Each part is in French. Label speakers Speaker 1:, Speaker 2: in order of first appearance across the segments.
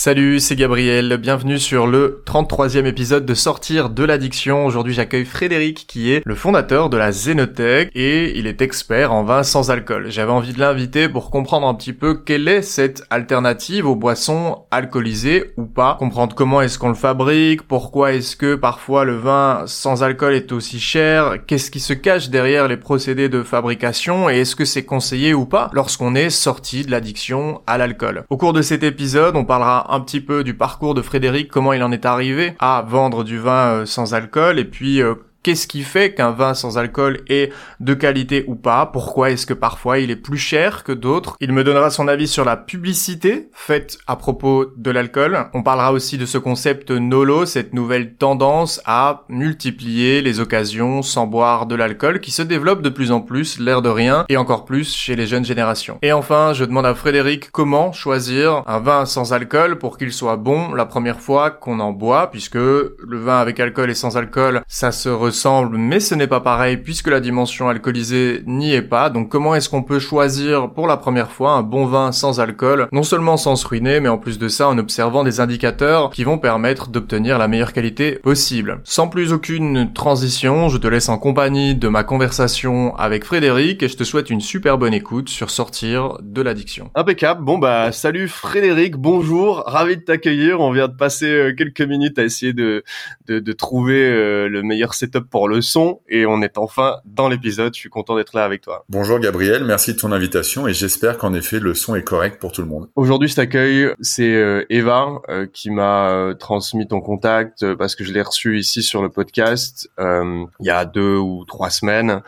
Speaker 1: Salut, c'est Gabriel, bienvenue sur le 33e épisode de Sortir de l'addiction. Aujourd'hui j'accueille Frédéric qui est le fondateur de la Zénothèque et il est expert en vin sans alcool. J'avais envie de l'inviter pour comprendre un petit peu quelle est cette alternative aux boissons alcoolisées ou pas, comprendre comment est-ce qu'on le fabrique, pourquoi est-ce que parfois le vin sans alcool est aussi cher, qu'est-ce qui se cache derrière les procédés de fabrication et est-ce que c'est conseillé ou pas lorsqu'on est sorti de l'addiction à l'alcool. Au cours de cet épisode on parlera un petit peu du parcours de Frédéric, comment il en est arrivé à vendre du vin euh, sans alcool et puis euh, Qu'est-ce qui fait qu'un vin sans alcool est de qualité ou pas? Pourquoi est-ce que parfois il est plus cher que d'autres? Il me donnera son avis sur la publicité faite à propos de l'alcool. On parlera aussi de ce concept NOLO, cette nouvelle tendance à multiplier les occasions sans boire de l'alcool qui se développe de plus en plus, l'air de rien, et encore plus chez les jeunes générations. Et enfin, je demande à Frédéric comment choisir un vin sans alcool pour qu'il soit bon la première fois qu'on en boit, puisque le vin avec alcool et sans alcool, ça se ressemble, mais ce n'est pas pareil puisque la dimension alcoolisée n'y est pas. Donc comment est-ce qu'on peut choisir pour la première fois un bon vin sans alcool, non seulement sans se ruiner, mais en plus de ça en observant des indicateurs qui vont permettre d'obtenir la meilleure qualité possible. Sans plus aucune transition, je te laisse en compagnie de ma conversation avec Frédéric et je te souhaite une super bonne écoute sur sortir de l'addiction. Impeccable. Bon bah salut Frédéric, bonjour, ravi de t'accueillir. On vient de passer euh, quelques minutes à essayer de de, de trouver euh, le meilleur setup pour le son et on est enfin dans l'épisode. Je suis content d'être là avec toi.
Speaker 2: Bonjour Gabriel, merci de ton invitation et j'espère qu'en effet le son est correct pour tout le monde.
Speaker 1: Aujourd'hui, je t'accueille, c'est euh, Eva euh, qui m'a euh, transmis ton contact parce que je l'ai reçu ici sur le podcast il y a deux ou trois semaines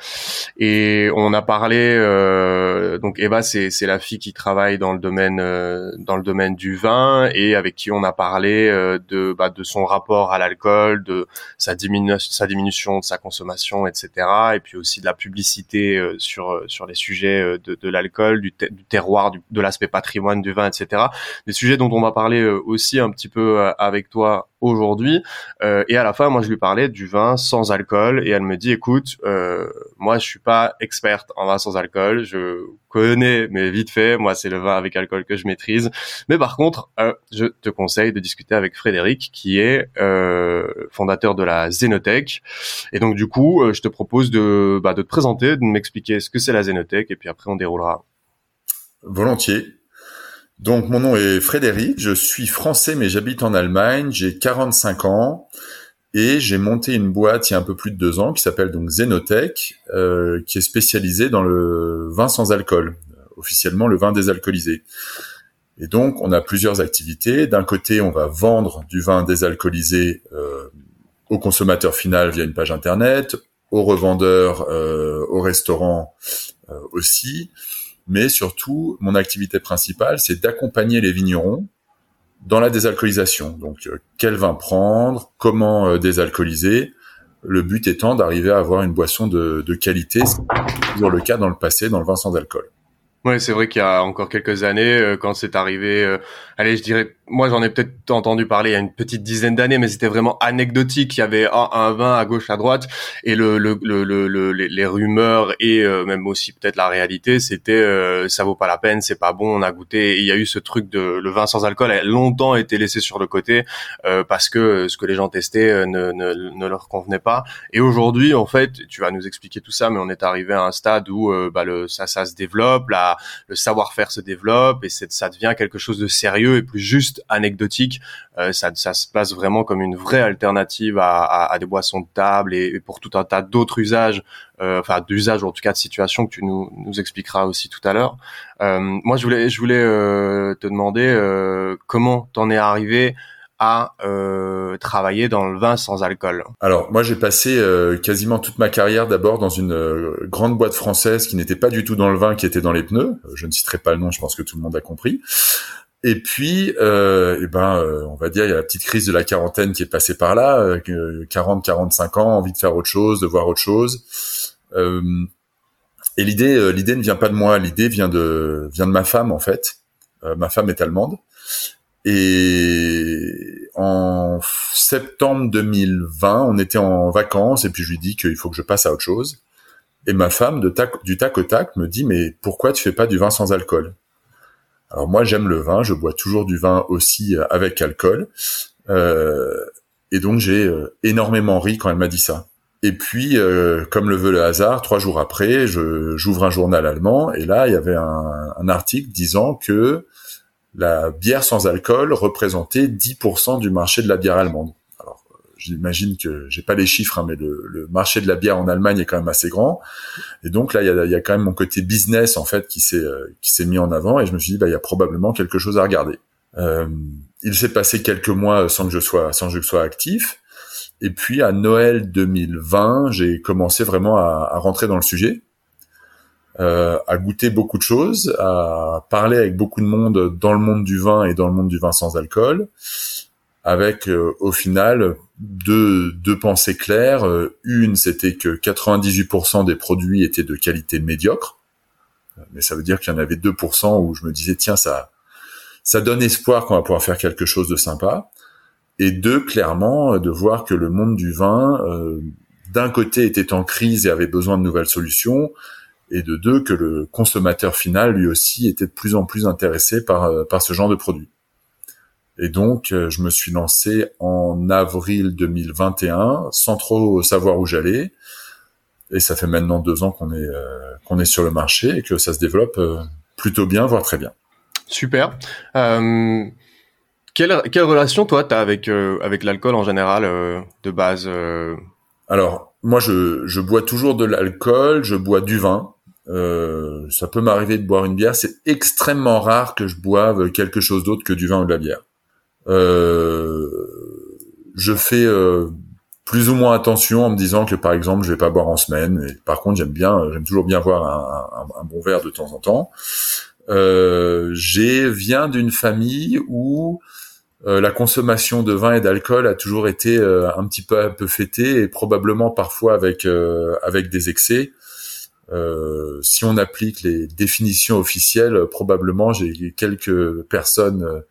Speaker 1: et on a parlé donc Eva c'est la fille qui travaille dans le domaine dans le domaine du vin et avec qui on a parlé de bah, de son rapport à l'alcool, de sa diminution sa diminution de sa consommation, etc. Et puis aussi de la publicité euh, sur euh, sur les sujets euh, de, de l'alcool, du, terroir, de l'aspect patrimoine du vin, etc. Des sujets dont on va parler aussi un petit peu avec toi aujourd'hui. Euh, et à la fin, moi, je lui parlais du vin sans alcool, et elle me dit, écoute, euh, moi, je suis pas experte en vin sans alcool, je connais, mais vite fait, moi, c'est le vin avec alcool que je maîtrise. Mais par contre, euh, je te conseille de discuter avec Frédéric, qui est euh, fondateur de la Zénothèque. Et donc, du coup, euh, je te propose de, bah, de te présenter, de m'expliquer ce que c'est la Zénothèque, et puis après, on déroulera.
Speaker 2: Volontiers. Donc mon nom est Frédéric, je suis français mais j'habite en Allemagne, j'ai 45 ans et j'ai monté une boîte il y a un peu plus de deux ans qui s'appelle donc Zenotech, euh, qui est spécialisée dans le vin sans alcool, officiellement le vin désalcoolisé. Et donc on a plusieurs activités. D'un côté on va vendre du vin désalcoolisé euh, au consommateur final via une page internet, aux revendeurs, euh, aux restaurants euh, aussi mais surtout, mon activité principale, c'est d'accompagner les vignerons dans la désalcoolisation. Donc, euh, quel vin prendre, comment euh, désalcooliser. Le but étant d'arriver à avoir une boisson de, de qualité. C'est toujours le cas dans le passé dans le vin sans alcool.
Speaker 1: Oui, c'est vrai qu'il y a encore quelques années, euh, quand c'est arrivé, allez, je dirais, moi j'en ai peut-être entendu parler il y a une petite dizaine d'années, mais c'était vraiment anecdotique. Il y avait un vin à gauche, à droite, et le, le, le, le les, rumeurs et euh, même aussi peut-être la réalité, c'était ça vaut pas la peine, c'est pas bon, on a goûté. Il y a eu ce truc de le vin sans alcool a longtemps été laissé sur le côté parce que ce que les gens testaient ne, ne, ne leur convenait pas. Et aujourd'hui, en fait, tu vas nous expliquer tout ça, mais on est arrivé à un stade où bah, le ça ça se développe, là le savoir-faire se développe et ça devient quelque chose de sérieux et plus juste anecdotique. Euh, ça, se passe vraiment comme une vraie alternative à, des boissons de table et, pour tout un tas d'autres usages, euh, enfin d'usages ou en tout cas de situations que tu nous, nous expliqueras aussi tout à l'heure. Euh, moi, je voulais, je voulais te demander comment t'en es arrivé à euh, travailler dans le vin sans alcool?
Speaker 2: Alors moi j'ai passé euh, quasiment toute ma carrière d'abord dans une euh, grande boîte française qui n'était pas du tout dans le vin, qui était dans les pneus. Je ne citerai pas le nom, je pense que tout le monde a compris. Et puis, euh, eh ben, on va dire, il y a la petite crise de la quarantaine qui est passée par là, 40, 45 ans, envie de faire autre chose, de voir autre chose. et l'idée, l'idée ne vient pas de moi, l'idée vient de, vient de ma femme en fait. ma femme est allemande et en septembre 2020, on était en vacances et puis je lui dis qu'il faut que je passe à autre chose. Et ma femme, du tac au tac, me dit mais pourquoi tu fais pas du vin sans alcool? Alors moi j'aime le vin, je bois toujours du vin aussi avec alcool. et donc j'ai énormément ri quand elle m'a dit ça. Et puis, comme le veut le hasard, trois jours après, j'ouvre un journal allemand et là, il y avait un, un article disant que la bière sans alcool représentait 10% du marché de la bière allemande. J'imagine que j'ai pas les chiffres, hein, mais le, marché de la bière en Allemagne est quand même assez grand. Et donc là, il y a, y a, quand même mon côté business en fait qui s'est euh, qui s'est mis en avant. Et je me suis dit, bah, il y a probablement quelque chose à regarder. Euh, il s'est passé quelques mois sans que je sois sans que je sois actif. Et puis à Noël 2020, j'ai commencé vraiment à, à rentrer dans le sujet euh, à goûter beaucoup de choses, à parler avec beaucoup de monde dans le monde du vin et dans le monde du vin sans alcool, avec euh, au final deux, deux pensées claires. Euh, une, c'était que 98% des produits étaient de qualité médiocre, mais ça veut dire qu'il y en avait 2% où je me disais tiens ça ça donne espoir qu'on va pouvoir faire quelque chose de sympa. Et deux, clairement, de voir que le monde du vin, d'un côté, était en crise et avait besoin de nouvelles solutions, et de deux que le consommateur final lui aussi était de plus en plus intéressé par euh, par ce genre de produit. Et donc euh, je me suis lancé en avril 2021 sans trop savoir où j'allais. Et ça fait maintenant deux ans qu'on est euh, qu'on est sur le marché et que ça se développe plutôt bien, voire très bien.
Speaker 1: Super. Euh, quelle, quelle relation toi tu as avec avec l'alcool en général de base
Speaker 2: Alors moi je je bois toujours de l'alcool, je bois du vin. Euh, ça peut m'arriver de boire une bière. C'est extrêmement rare que je boive quelque chose d'autre que du vin ou de la bière. Euh, je fais euh, plus ou moins attention en me disant que par exemple je vais pas boire en semaine. Et par contre j'aime bien, j'aime toujours bien boire un, bon verre de temps en temps. Euh, j'ai viens d'une famille où la consommation de vin et d'alcool a toujours été un petit peu peu fêtée et probablement parfois avec avec des excès. Euh, si on applique les définitions officielles, probablement j'ai quelques personnes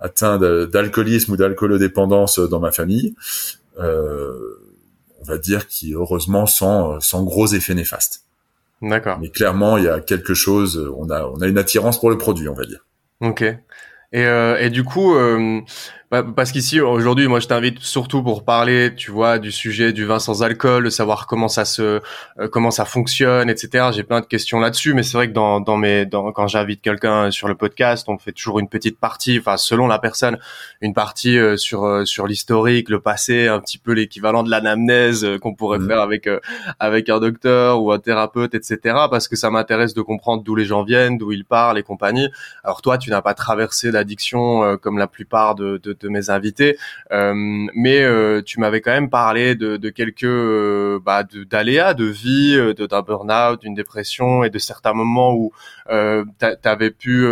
Speaker 2: euh, atteintes d'alcoolisme ou d'alcoolodépendance dans ma famille. Euh, on va dire qui heureusement sans sans gros effets néfastes.
Speaker 1: D'accord.
Speaker 2: Mais clairement, il y a quelque chose. On a on a une attirance pour le produit, on va dire.
Speaker 1: Ok. Et, euh, et du coup, euh, parce qu'ici aujourd'hui, moi, je t'invite surtout pour parler, tu vois, du sujet du vin sans alcool, de savoir comment ça se, euh, comment ça fonctionne, etc. J'ai plein de questions là-dessus, mais c'est vrai que dans, dans mes, dans, quand j'invite quelqu'un sur le podcast, on fait toujours une petite partie, enfin selon la personne, une partie euh, sur euh, sur l'historique, le passé, un petit peu l'équivalent de l'anamnèse qu'on pourrait mmh. faire avec avec un docteur ou un thérapeute, etc. Parce que ça m'intéresse de comprendre d'où les gens viennent, d'où ils parlent et compagnie. Alors toi, tu n'as pas traversé l'addiction comme la plupart de, de de mes invités. Euh, mais euh, tu m'avais quand même parlé de, de quelques euh, bah, d'aléas de, vie, de d'un burn-out, d'une dépression et de certains moments où euh, tu avais pu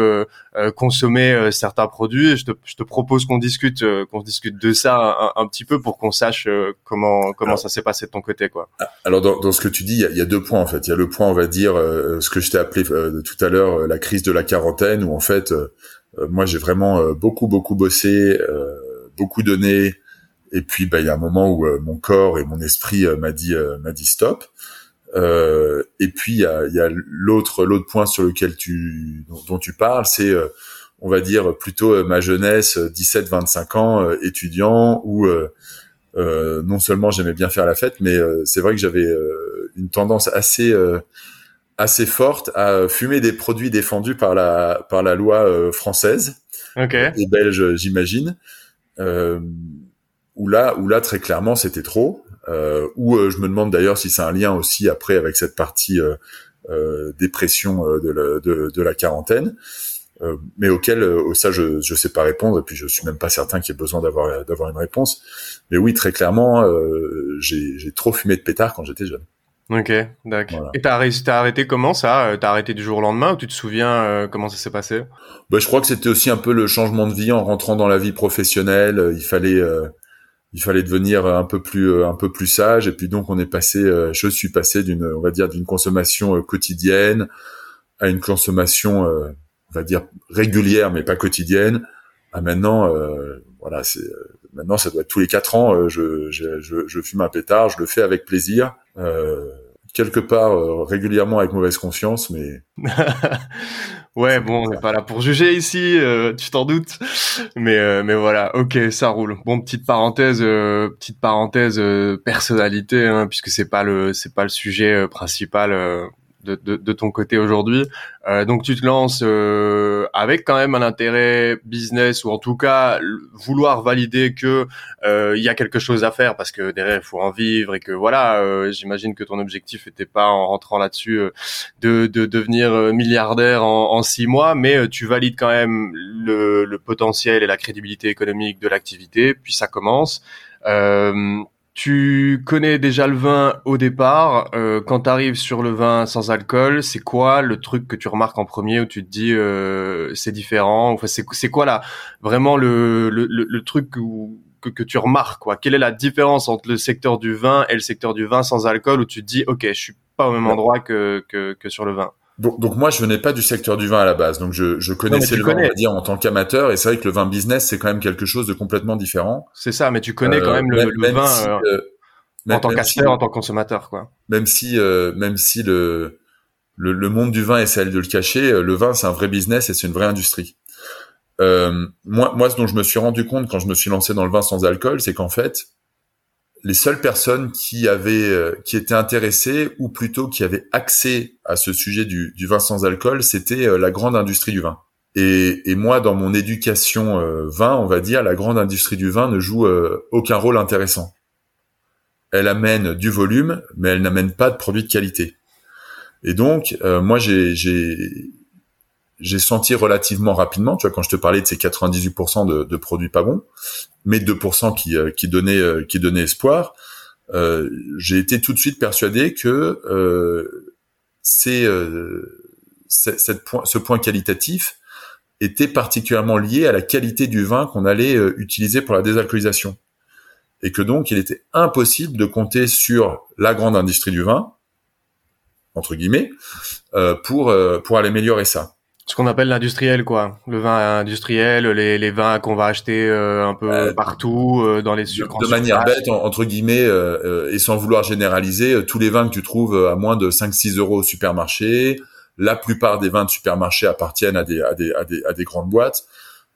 Speaker 1: consommer certains produits. je, te, je te propose qu'on discute qu'on discute de ça un, petit peu pour qu'on sache comment comment ça s'est passé de ton côté quoi.
Speaker 2: Ah, alors dans, dans ce que tu dis, il y a, y a, deux points en fait. Il y a le point on va dire ce que je t'ai appelé tout à l'heure la crise de la quarantaine où en fait euh, moi, j'ai vraiment euh, beaucoup, beaucoup bossé, euh, beaucoup donné. Et puis, bah, il y a un moment où mon corps et mon esprit m'a dit, m'a dit stop. et puis, il y a, y a l'autre, l'autre point sur lequel tu, dont, tu parles, c'est on va dire plutôt ma jeunesse, 17-25 ans, étudiant, où euh, non seulement j'aimais bien faire la fête, mais c'est vrai que j'avais une tendance assez assez forte à fumer des produits défendus par la par la loi euh, française et belge, j'imagine. Euh, où là, où là très clairement c'était trop. Euh, où euh, je me demande d'ailleurs si c'est un lien aussi après avec cette partie euh, dépression de la, de, de, la quarantaine. mais auquel ça je je sais pas répondre et puis je suis même pas certain qu'il y ait besoin d'avoir d'avoir une réponse. Mais oui très clairement j'ai j'ai trop fumé de pétard quand j'étais jeune.
Speaker 1: Ok, d'accord. Et t'as arrêté, arrêté comment ça euh, T'as arrêté du jour au lendemain ou tu te souviens euh, comment ça s'est passé?
Speaker 2: Bah, je crois que c'était aussi un peu le changement de vie en rentrant dans la vie professionnelle. Il fallait, euh, il fallait devenir un peu plus, un peu plus sage. Et puis donc on est passé, je suis passé d'une, on va dire, d'une consommation quotidienne à une consommation, on va dire régulière mais pas quotidienne. À maintenant, voilà, c'est maintenant ça doit être tous les quatre ans. je, je, je, je fume un pétard, je le fais avec plaisir. Euh, quelque part régulièrement avec mauvaise conscience, mais
Speaker 1: Ouais, bon, on n'est pas là pour juger ici, euh, tu t'en doutes. Mais euh, mais voilà, ok, ça roule. Bon, petite parenthèse, euh, petite parenthèse personnalité, hein, puisque c'est pas le c'est pas le sujet principal de, de, ton côté aujourd'hui. Euh, donc tu te lances euh, avec quand même un intérêt business ou en tout cas vouloir valider que euh, il y a quelque chose à faire parce que derrière il faut en vivre et que voilà. Euh, j'imagine que ton objectif n'était pas en rentrant là-dessus de, de devenir milliardaire en, en, six mois, mais tu valides quand même le, le potentiel et la crédibilité économique de l'activité. Puis ça commence. Euh, tu connais déjà le vin au départ. Euh, quand tu arrives sur le vin sans alcool, c'est quoi le truc que tu remarques en premier où tu te dis euh, c'est différent? Enfin, c'est, quoi là vraiment le, le, le, truc que, que, tu remarques quoi? Quelle est la différence entre le secteur du vin et le secteur du vin sans alcool où tu te dis ok je suis pas au même endroit que, que, que sur le vin?
Speaker 2: Donc, donc, moi, je venais pas du secteur du vin à la base, donc je, je connaissais le vin, on va dire, en tant qu'amateur, et c'est vrai que le vin business, c'est quand même quelque chose de complètement différent.
Speaker 1: C'est ça, mais tu connais quand même le, euh, vin euh, euh, en tant qu'acheteur, en tant que consommateur, quoi.
Speaker 2: Même si, même si le, le, le monde du vin essaie de le cacher, le vin, c'est un vrai business et c'est une vraie industrie. moi, moi, ce dont je me suis rendu compte quand je me suis lancé dans le vin sans alcool, c'est qu'en fait, les seules personnes qui avaient, euh, qui étaient intéressées ou plutôt qui avaient accès à ce sujet du, vin sans alcool, c'était euh, la grande industrie du vin. Et, et, moi, dans mon éducation euh, vin, on va dire, la grande industrie du vin ne joue aucun rôle intéressant. Elle amène du volume, mais elle n'amène pas de produits de qualité. Et donc, moi, j'ai j'ai senti relativement rapidement, tu vois, quand je te parlais de ces 98% de, de, produits pas bons, mais 2% qui, euh, qui donnaient euh, qui donnaient espoir, euh, j'ai été tout de suite persuadé que euh, c'est euh, cette point, ce point qualitatif était particulièrement lié à la qualité du vin qu'on allait utiliser pour la désalcoolisation, et que donc il était impossible de compter sur la grande industrie du vin entre guillemets pour pour aller améliorer ça
Speaker 1: ce qu'on appelle l'industriel, quoi. Le vin industriel, les, les vins qu'on va acheter euh, un peu euh, partout euh, dans les
Speaker 2: sucres. De, manière bête, entre guillemets, et sans vouloir généraliser, tous les vins que tu trouves à moins de 5-6 euros au supermarché, la plupart des vins de supermarché appartiennent à des, à des, à des, à des grandes boîtes.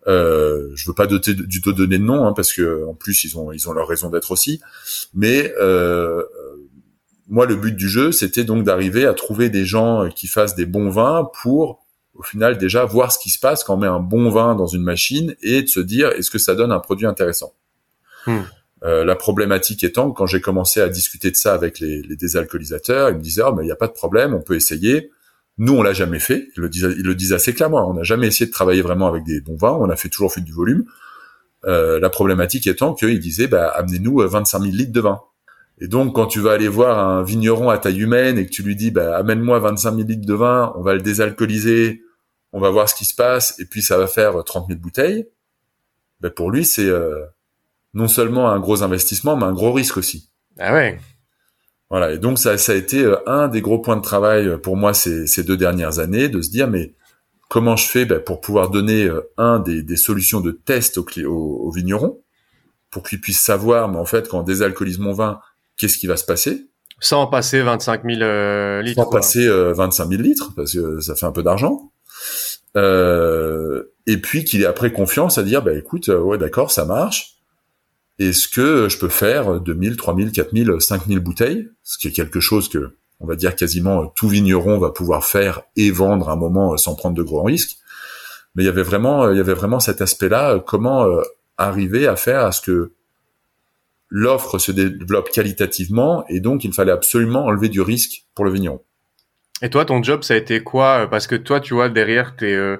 Speaker 2: Euh, je veux pas doter, du tout donner de nom, hein, parce que en plus ils ont ils ont leur raison d'être aussi. Mais euh, moi, le but du jeu, c'était donc d'arriver à trouver des gens qui fassent des bons vins pour au final déjà voir ce qui se passe quand on met un bon vin dans une machine et de se dire est-ce que ça donne un produit intéressant. Hmm. Euh, la problématique étant quand j'ai commencé à discuter de ça avec les, les désalcoolisateurs, ils me disaient oh, mais il n'y a pas de problème, on peut essayer. Nous on l'a jamais fait, ils le disent, ils le disent assez clairement. On n'a jamais essayé de travailler vraiment avec des bons vins, on a fait toujours fait du volume. Euh, la problématique étant qu'ils disaient bah amenez-nous 25 euh, 000 litres de vin. Et donc, quand tu vas aller voir un vigneron à taille humaine et que tu lui dis, bah, amène-moi 25 000 litres de vin, on va le désalcooliser, on va voir ce qui se passe, et puis ça va faire 30 000 bouteilles, bah, pour lui, c'est euh, non seulement un gros investissement, mais un gros risque aussi.
Speaker 1: Ah ouais.
Speaker 2: Voilà. Et donc, ça, ça a été euh, un des gros points de travail pour moi ces, ces deux dernières années, de se dire, mais comment je fais bah, pour pouvoir donner euh, un des, des solutions de test aux, aux, vignerons, pour qu'ils puissent savoir, mais en fait, quand on désalcoolise mon vin, qu'est-ce qui va se passer?
Speaker 1: Sans passer 25 000 euh, litres.
Speaker 2: Sans passer 25 000 litres, parce que ça fait un peu d'argent. Euh, et puis qu'il ait après confiance à dire, bah écoute, euh, ouais d'accord, ça marche. Est-ce que je peux faire 2000, 3000, 4000, 5000 bouteilles? Ce qui est quelque chose que, on va dire, quasiment tout vigneron va pouvoir faire et vendre à un moment sans prendre de gros risques. Mais il y avait vraiment, il y avait vraiment cet aspect-là, comment arriver à faire à ce que l'offre se développe qualitativement et donc il fallait absolument enlever du risque pour le vigneron.
Speaker 1: Et toi, ton job, ça a été quoi? Parce que toi, tu vois, derrière, tu es, euh,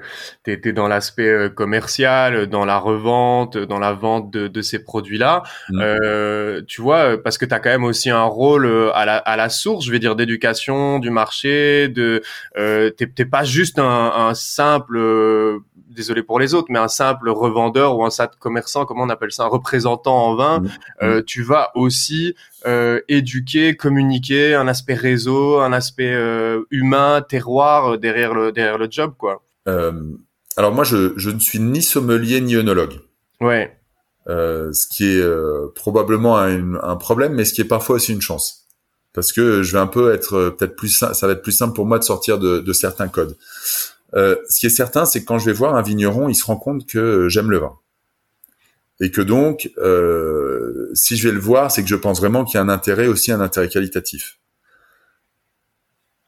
Speaker 1: dans l'aspect euh, commercial, dans la revente, dans la vente de, de ces produits-là. Mm. Euh, tu vois, parce que tu as quand même aussi un rôle euh, à la, à la source, je vais dire, d'éducation du marché. De, euh, t'es pas juste un, un simple désolé pour les autres, mais un simple revendeur ou un simple commerçant, comment on appelle ça, un représentant en vin, mmh. euh, tu vas aussi euh, éduquer, communiquer, un aspect réseau, un aspect euh, humain, terroir derrière le derrière le job, quoi.
Speaker 2: alors moi, je, je ne suis ni sommelier ni œnologue.
Speaker 1: Ouais.
Speaker 2: ce qui est probablement un, un, problème, mais ce qui est parfois aussi une chance. parce que je vais un peu être peut-être plus ça va être plus simple pour moi de sortir de, de certains codes. Euh, ce qui est certain, c'est que quand je vais voir un vigneron, il se rend compte que j'aime le vin. Et que donc, euh, si je vais le voir, c'est que je pense vraiment qu'il y a un intérêt aussi, un intérêt qualitatif.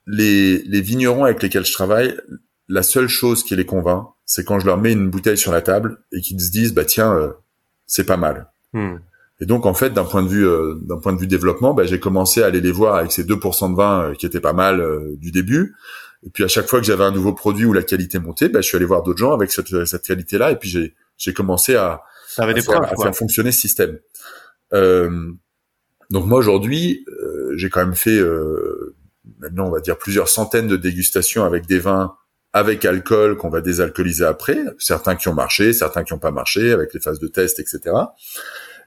Speaker 2: Les, les vignerons avec lesquels je travaille, la seule chose qui les convainc, c'est quand je leur mets une bouteille sur la table et qu'ils se disent, bah tiens, euh, c'est pas mal. Hmm. Et donc en fait, d'un point de vue euh, d'un point de vue développement, bah, j'ai commencé à aller les voir avec ces 2% de vin euh, qui étaient pas mal du début. Et puis à chaque fois que j'avais un nouveau produit où la qualité montait, bah, je suis allé voir d'autres gens avec cette, cette qualité-là. Et puis j'ai j'ai commencé à, à,
Speaker 1: des
Speaker 2: faire, à faire fonctionner ce système. Euh, donc moi aujourd'hui, euh, j'ai quand même fait euh, maintenant on va dire plusieurs centaines de dégustations avec des vins avec alcool qu'on va désalcooliser après, certains qui ont marché, certains qui n'ont pas marché, avec les phases de test, etc.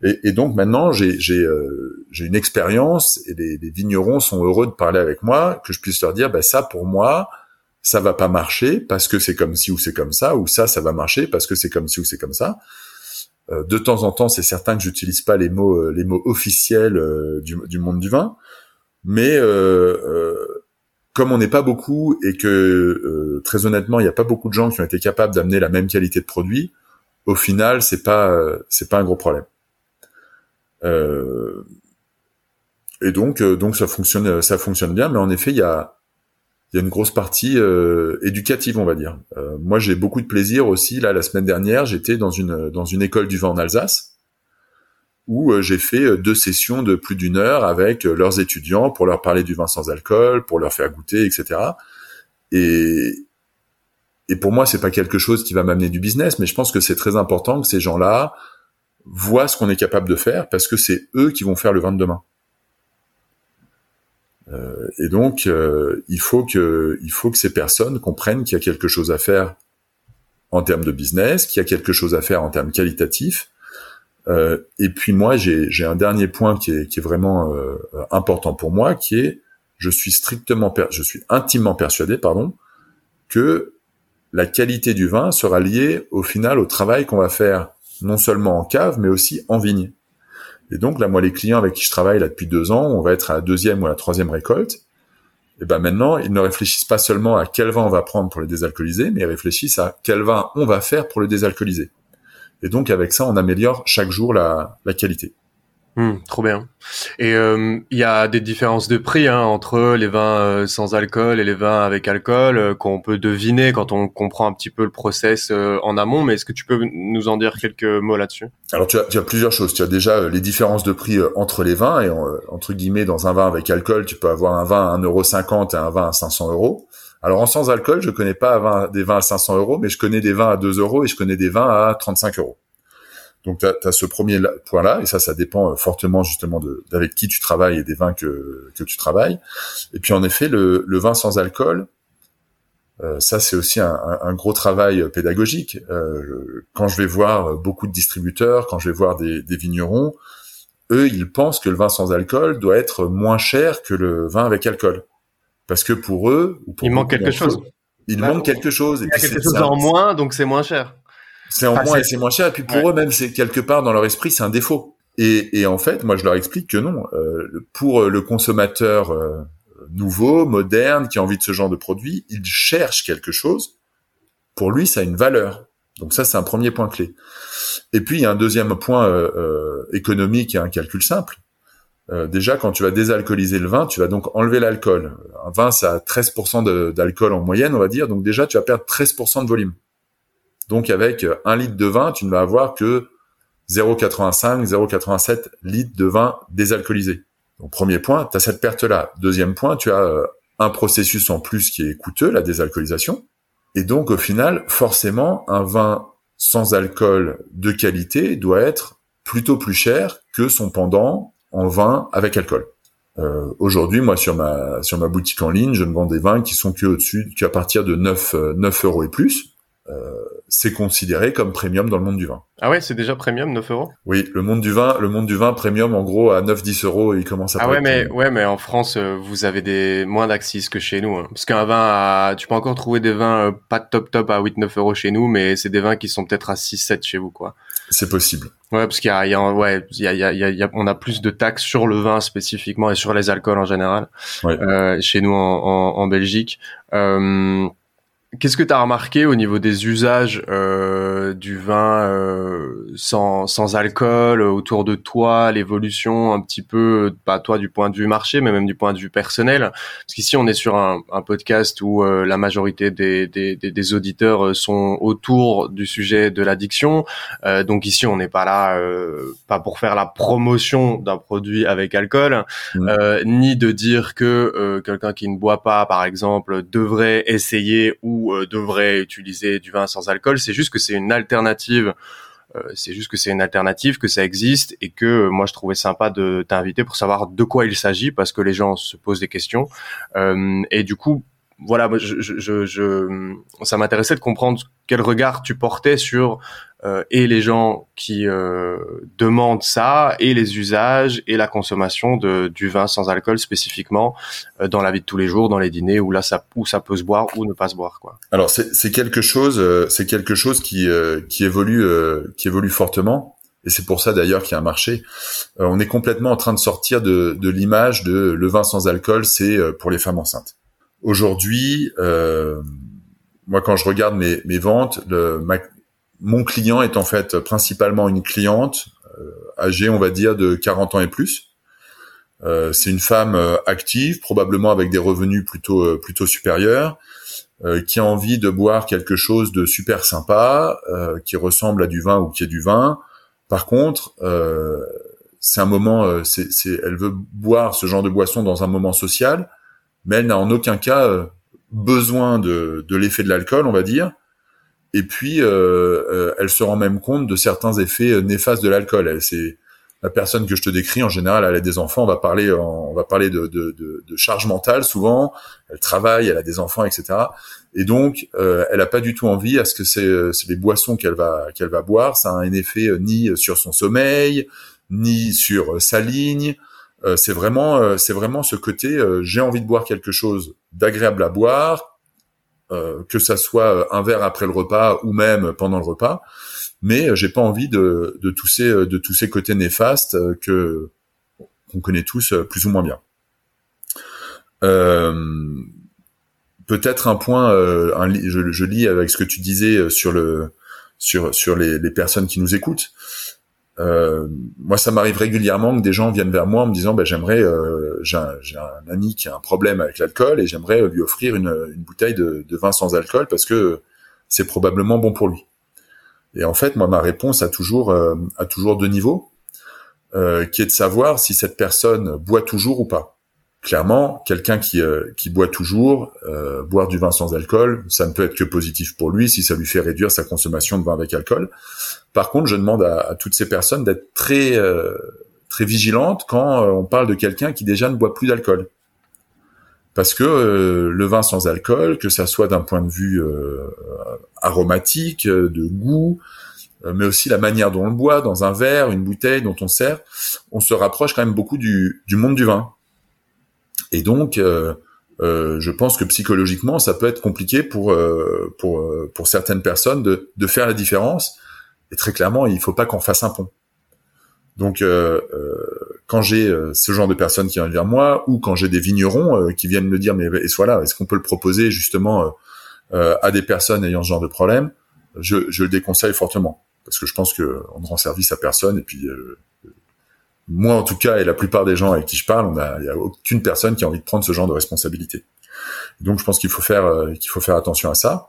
Speaker 2: Et, et donc maintenant, j'ai euh, une expérience et les, les, vignerons sont heureux de parler avec moi, que je puisse leur dire, bah ça pour moi, ça va pas marcher parce que c'est comme ci ou c'est comme ça, ou ça ça va marcher parce que c'est comme ci ou c'est comme ça. Euh, de temps en temps, c'est certain que j'utilise pas les mots euh, les mots officiels euh, du, du, monde du vin, mais comme on n'est pas beaucoup et que très honnêtement, il n'y a pas beaucoup de gens qui ont été capables d'amener la même qualité de produit, au final, c'est pas c'est pas un gros problème. Euh, et donc, euh, donc ça fonctionne, ça fonctionne bien. Mais en effet, il y a, y a une grosse partie euh, éducative, on va dire. moi, j'ai beaucoup de plaisir aussi. Là, la semaine dernière, j'étais dans une dans une école du vin en Alsace où j'ai fait deux sessions de plus d'une heure avec leurs étudiants pour leur parler du vin sans alcool, pour leur faire goûter, etc. Et et pour moi, c'est pas quelque chose qui va m'amener du business, mais je pense que c'est très important que ces gens-là voient ce qu'on est capable de faire parce que c'est eux qui vont faire le vin de demain. Euh, et donc, euh, il faut que, il faut que ces personnes comprennent qu'il y a quelque chose à faire en termes de business, qu'il y a quelque chose à faire en termes qualitatifs. Euh, et puis moi, j'ai un dernier point qui est, qui est vraiment euh, important pour moi, qui est, je suis strictement, je suis intimement persuadé, pardon, que la qualité du vin sera liée au final au travail qu'on va faire non seulement en cave, mais aussi en vigne. Et donc là, moi, les clients avec qui je travaille là depuis deux ans, on va être à la deuxième ou à la troisième récolte. Et ben maintenant, ils ne réfléchissent pas seulement à quel vin on va prendre pour le désalcooliser, mais ils réfléchissent à quel vin on va faire pour le désalcooliser. Et donc avec ça, on améliore chaque jour la, la qualité.
Speaker 1: Hmm, trop bien. Et euh, il y a des différences de prix hein, entre les vins euh, sans alcool et les vins avec alcool euh, qu'on peut deviner quand on comprend un petit peu le process en amont. Mais est-ce que tu peux nous en dire quelques mots là-dessus?
Speaker 2: Alors tu as, plusieurs choses. Tu as déjà les différences de prix entre les vins et entre guillemets dans un vin avec alcool, tu peux avoir un vin à 1,50€ et un vin à 500 euros. Alors en sans alcool, je connais pas des vins à 500 euros, mais je connais des vins à 2 euros et je connais des vins à 35 euros. Donc tu as, ce premier point-là, et ça, ça dépend euh, fortement justement de d'avec qui tu travailles et des vins que, que tu travailles. Et puis en effet, le, le vin sans alcool, euh, ça c'est aussi un, un, gros travail pédagogique. Euh, quand je vais voir beaucoup de distributeurs, quand je vais voir des, des, vignerons, eux, ils pensent que le vin sans alcool doit être moins cher que le vin avec alcool. Parce que pour eux,
Speaker 1: il manque quelque chose.
Speaker 2: Il manque quelque chose.
Speaker 1: Il y a quelque chose en moins, donc c'est moins cher.
Speaker 2: C'est en moins et c'est moins cher. Et puis pour eux même, c'est quelque part dans leur esprit, c'est un défaut. Et, et, en fait, moi, je leur explique que non. Euh, pour le consommateur euh, nouveau, moderne, qui a envie de ce genre de produit, il cherche quelque chose. Pour lui, ça a une valeur. Donc ça, c'est un premier point clé. Et puis, il y a un deuxième point euh, euh économique et un calcul simple. déjà, quand tu vas désalcooliser le vin, tu vas donc enlever l'alcool. Un vin, ça a 13% d'alcool en moyenne, on va dire. Donc déjà, tu vas perdre 13% de volume. Donc avec un litre de vin, tu ne vas avoir que 0,85, 0,87 litres de vin désalcoolisé. Donc premier point, tu as cette perte-là. Deuxième point, tu as euh, un processus en plus qui est coûteux, la désalcoolisation. Et donc au final, forcément, un vin sans alcool de qualité doit être plutôt plus cher que son pendant en vin avec alcool. Euh, Aujourd'hui, moi sur ma sur ma boutique en ligne, je ne vends des vins qui sont que au-dessus, qu'à partir de 9 9 euros et plus. Euh, c'est considéré comme premium dans le monde du vin.
Speaker 1: Ah ouais, c'est déjà premium 9 euros?
Speaker 2: Oui, le monde du vin, le monde du vin premium en gros à 9-10 euros, il commence à.
Speaker 1: Ah ouais, mais ouais, mais en France, euh, vous avez des moins d'axis que chez nous. Hein. Parce qu'un vin, à... tu peux encore trouver des vins euh, pas top top à 8-9 euros chez nous, mais c'est des vins qui sont peut-être à 6-7 chez vous, quoi.
Speaker 2: C'est possible.
Speaker 1: Ouais, parce qu'il y a, il y a ouais, il y a, il y a, il y a, on a plus de taxes sur le vin spécifiquement et sur les alcools en général
Speaker 2: Ouais.
Speaker 1: euh, chez nous en, en, en Belgique. Euh, Qu'est-ce que tu as remarqué au niveau des usages euh, du vin euh, sans, sans alcool euh, autour de toi, l'évolution un petit peu, pas toi du point de vue marché, mais même du point de vue personnel? Parce qu'ici, on est sur un, un podcast où euh, la majorité des, des, des, des auditeurs euh, sont autour du sujet de l'addiction. Euh, donc ici, on n'est pas là, euh, pas pour faire la promotion d'un produit avec alcool,
Speaker 2: Mm.
Speaker 1: euh, ni de dire que euh, quelqu'un qui ne boit pas, par exemple, devrait essayer ou euh, devrait utiliser du vin sans alcool. C'est juste que c'est une alternative. euh, c'est juste que c'est une alternative, que ça existe et que euh, moi je trouvais sympa de t'inviter pour savoir de quoi il s'agit parce que les gens se posent des questions. Et du coup, voilà, je, je, je, ça m'intéressait de comprendre quel regard tu portais sur euh, et les gens qui euh, demandent ça, et les usages et la consommation de, du vin sans alcool spécifiquement euh, dans la vie de tous les jours, dans les dîners où là ça où ça peut se boire ou ne pas se boire quoi.
Speaker 2: Alors c'est quelque chose, euh, c'est quelque chose qui euh, qui évolue euh, qui évolue fortement. Et c'est pour ça d'ailleurs qu'il y a un marché. On est complètement en train de sortir de, de l'image de le vin sans alcool, c'est pour les femmes enceintes. Aujourd'hui, euh, moi quand je regarde mes, mes ventes, le, ma- mon client est en fait principalement une cliente euh, âgée, on va dire, de 40 ans et plus. Euh, c'est une femme euh, active, probablement avec des revenus plutôt euh, plutôt supérieurs, euh, qui a envie de boire quelque chose de super sympa, qui ressemble à du vin ou qui est du vin. Par contre, c'est un moment, c'est, elle veut boire ce genre de boisson dans un moment social, mais elle n'a en aucun cas euh, besoin de, de l'effet de l'alcool, on va dire. Et puis, euh, euh, elle se rend même compte de certains effets néfastes de l'alcool. Elle, c'est la personne que je te décris en général, elle a des enfants. On va parler, on va parler de, de, de, de charge mentale souvent. Elle travaille, elle a des enfants, etc. Et donc, elle a pas du tout envie à ce que c'est, c'est les boissons qu'elle va qu'elle va boire. Ça a un effet ni sur son sommeil, ni sur sa ligne. Euh, c'est vraiment, euh, c'est vraiment ce côté. euh, j'ai envie de boire quelque chose d'agréable à boire, que ça soit un verre après le repas ou même pendant le repas. Mais j'ai pas envie de, de tous ces de tous ces côtés néfastes que qu'on connaît tous plus ou moins bien. Peut-être un point, je, lis avec ce que tu disais sur le sur sur les personnes qui nous écoutent. Euh, moi, ça m'arrive régulièrement que des gens viennent vers moi en me disant, bah, j'aimerais, euh, j'ai un, ami qui a un problème avec l'alcool et j'aimerais euh, lui offrir une, bouteille de, vin sans alcool parce que c'est probablement bon pour lui. Et en fait, moi, ma réponse a toujours a toujours deux niveaux, qui est de savoir si cette personne boit toujours ou pas. Clairement, quelqu'un qui euh, qui boit toujours, euh, boire du vin sans alcool, ça ne peut être que positif pour lui si ça lui fait réduire sa consommation de vin avec alcool. Par contre, je demande à, toutes ces personnes d'être très euh, très vigilantes quand euh, on parle de quelqu'un qui déjà ne boit plus d'alcool. Parce que le vin sans alcool, que ça soit d'un point de vue aromatique, de goût, mais aussi la manière dont on le boit, dans un verre, une bouteille dont on sert, on se rapproche quand même beaucoup du, du monde du vin. Et donc, euh, euh, je pense que psychologiquement, ça peut être compliqué pour euh, pour pour certaines personnes de de faire la différence. Et très clairement, il faut pas qu'on fasse un pont. Donc, euh, euh, quand j'ai euh, ce genre de personnes qui viennent vers moi, ou quand j'ai des vignerons qui viennent me dire, mais et voilà, est-ce qu'on peut le proposer justement à des personnes ayant ce genre de problème? Je, je le déconseille fortement parce que je pense que on ne rend service à personne. Et puis, moi en tout cas, et la plupart des gens avec qui je parle, on il y a aucune personne qui a envie de prendre ce genre de responsabilité. Donc, je pense qu'il faut faire euh, qu'il faut faire attention à ça.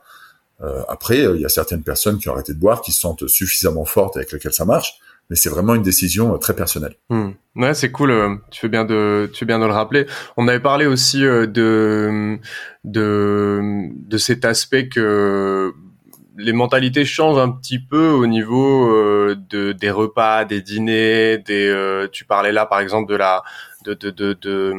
Speaker 2: Euh, après, euh, il y a certaines personnes qui ont arrêté de boire, qui se sentent suffisamment fortes avec lesquelles ça marche, mais c'est vraiment une décision euh, très personnelle.
Speaker 1: Hmm. Ouais, c'est cool. Tu fais bien de, tu fais bien de le rappeler. On avait parlé aussi de, de, de cet aspect que les mentalités changent un petit peu au niveau euh, de des repas, des dîners, des. euh, tu parlais là, par exemple, de la de, de, de, de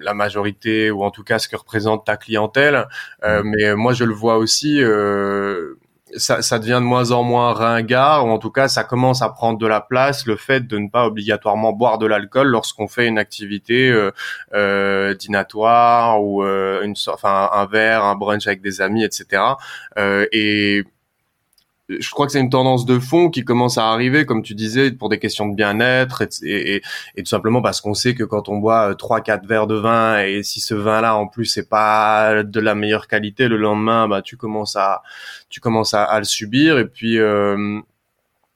Speaker 1: la majorité ou en tout cas ce que représente ta clientèle. Euh, mais moi, je le vois aussi. Euh, ça, ça devient de moins en moins ringard, ou en tout cas, ça commence à prendre de la place le fait de ne pas obligatoirement boire de l'alcool lorsqu'on fait une activité euh, euh, dînatoire ou euh, une, enfin un verre, un brunch avec des amis, etc. Euh, et je crois que c'est une tendance de fond qui commence à arriver, comme tu disais, pour des questions de bien-être et, tout simplement parce qu'on sait que quand on boit trois, quatre verres de vin et si ce vin-là en plus c'est pas de la meilleure qualité, le lendemain, bah tu commences à, tu commences à, à le subir. Et puis euh,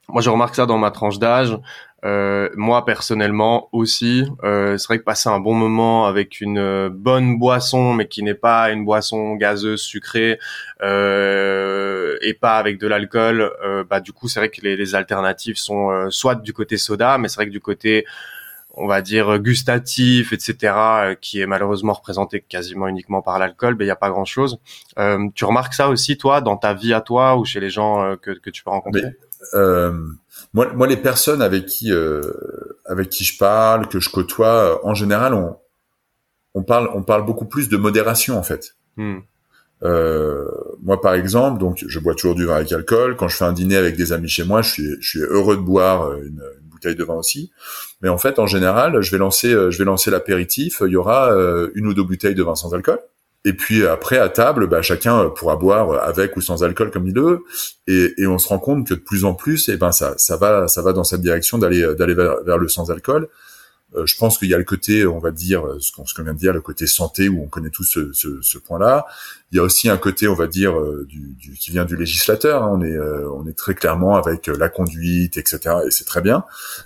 Speaker 1: moi, je remarque ça dans ma tranche d'âge. Euh, moi personnellement aussi, euh, c'est vrai que passer un bon moment avec une euh, bonne boisson, mais qui n'est pas une boisson gazeuse sucrée euh, et pas avec de l'alcool, euh, bah du coup c'est vrai que les, les alternatives sont euh, soit du côté soda, mais c'est vrai que du côté on va dire gustatif, etc., qui est malheureusement représenté quasiment uniquement par l'alcool, ben il y a pas grand chose. tu remarques ça aussi toi dans ta vie à toi ou chez les gens que, que tu peux rencontrer?
Speaker 2: Moi, moi, les personnes avec qui euh, avec qui je parle, que je côtoie, euh, en général, on on parle on parle beaucoup plus de modération en fait. Hmm. Euh, moi, par exemple, donc je bois toujours du vin avec alcool. Quand je fais un dîner avec des amis chez moi, je suis je suis heureux de boire une, une bouteille de vin aussi. Mais en fait, en général, je vais lancer je vais lancer l'apéritif. Il y aura une ou deux bouteilles de vin sans alcool. Et puis après à table, bah, chacun pourra boire avec ou sans alcool comme il veut. Et, et on se rend compte que de plus en plus, et eh ben ça, ça va, ça va dans cette direction d'aller d'aller vers, le sans alcool. Euh, je pense qu'il y a le côté, on va dire, ce qu'on vient de dire, le côté santé où on connaît tous ce, ce, ce point-là. Il y a aussi un côté, on va dire, euh, du, du qui vient du législateur. Hein. On est, euh, on est très clairement avec la conduite, etc. Et c'est très bien.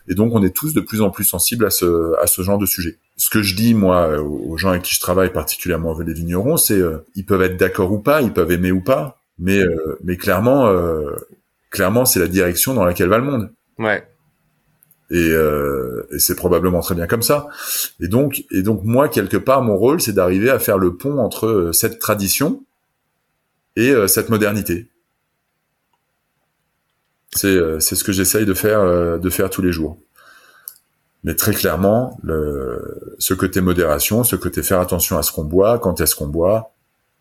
Speaker 2: Et donc on est tous de plus en plus sensibles à ce, à ce genre de sujet ce que je dis moi aux gens avec qui je travaille, particulièrement les vignerons, c'est euh, ils peuvent être d'accord ou pas, ils peuvent aimer ou pas, mais euh, mais clairement euh, clairement c'est la direction dans laquelle va le monde.
Speaker 1: Ouais.
Speaker 2: Et, et c'est probablement très bien comme ça. Et donc et donc moi quelque part mon rôle c'est d'arriver à faire le pont entre cette tradition et cette modernité. C'est c'est ce que j'essaye de faire de faire tous les jours. Mais très clairement, le, ce côté modération, ce côté faire attention à ce qu'on boit, quand est-ce qu'on boit,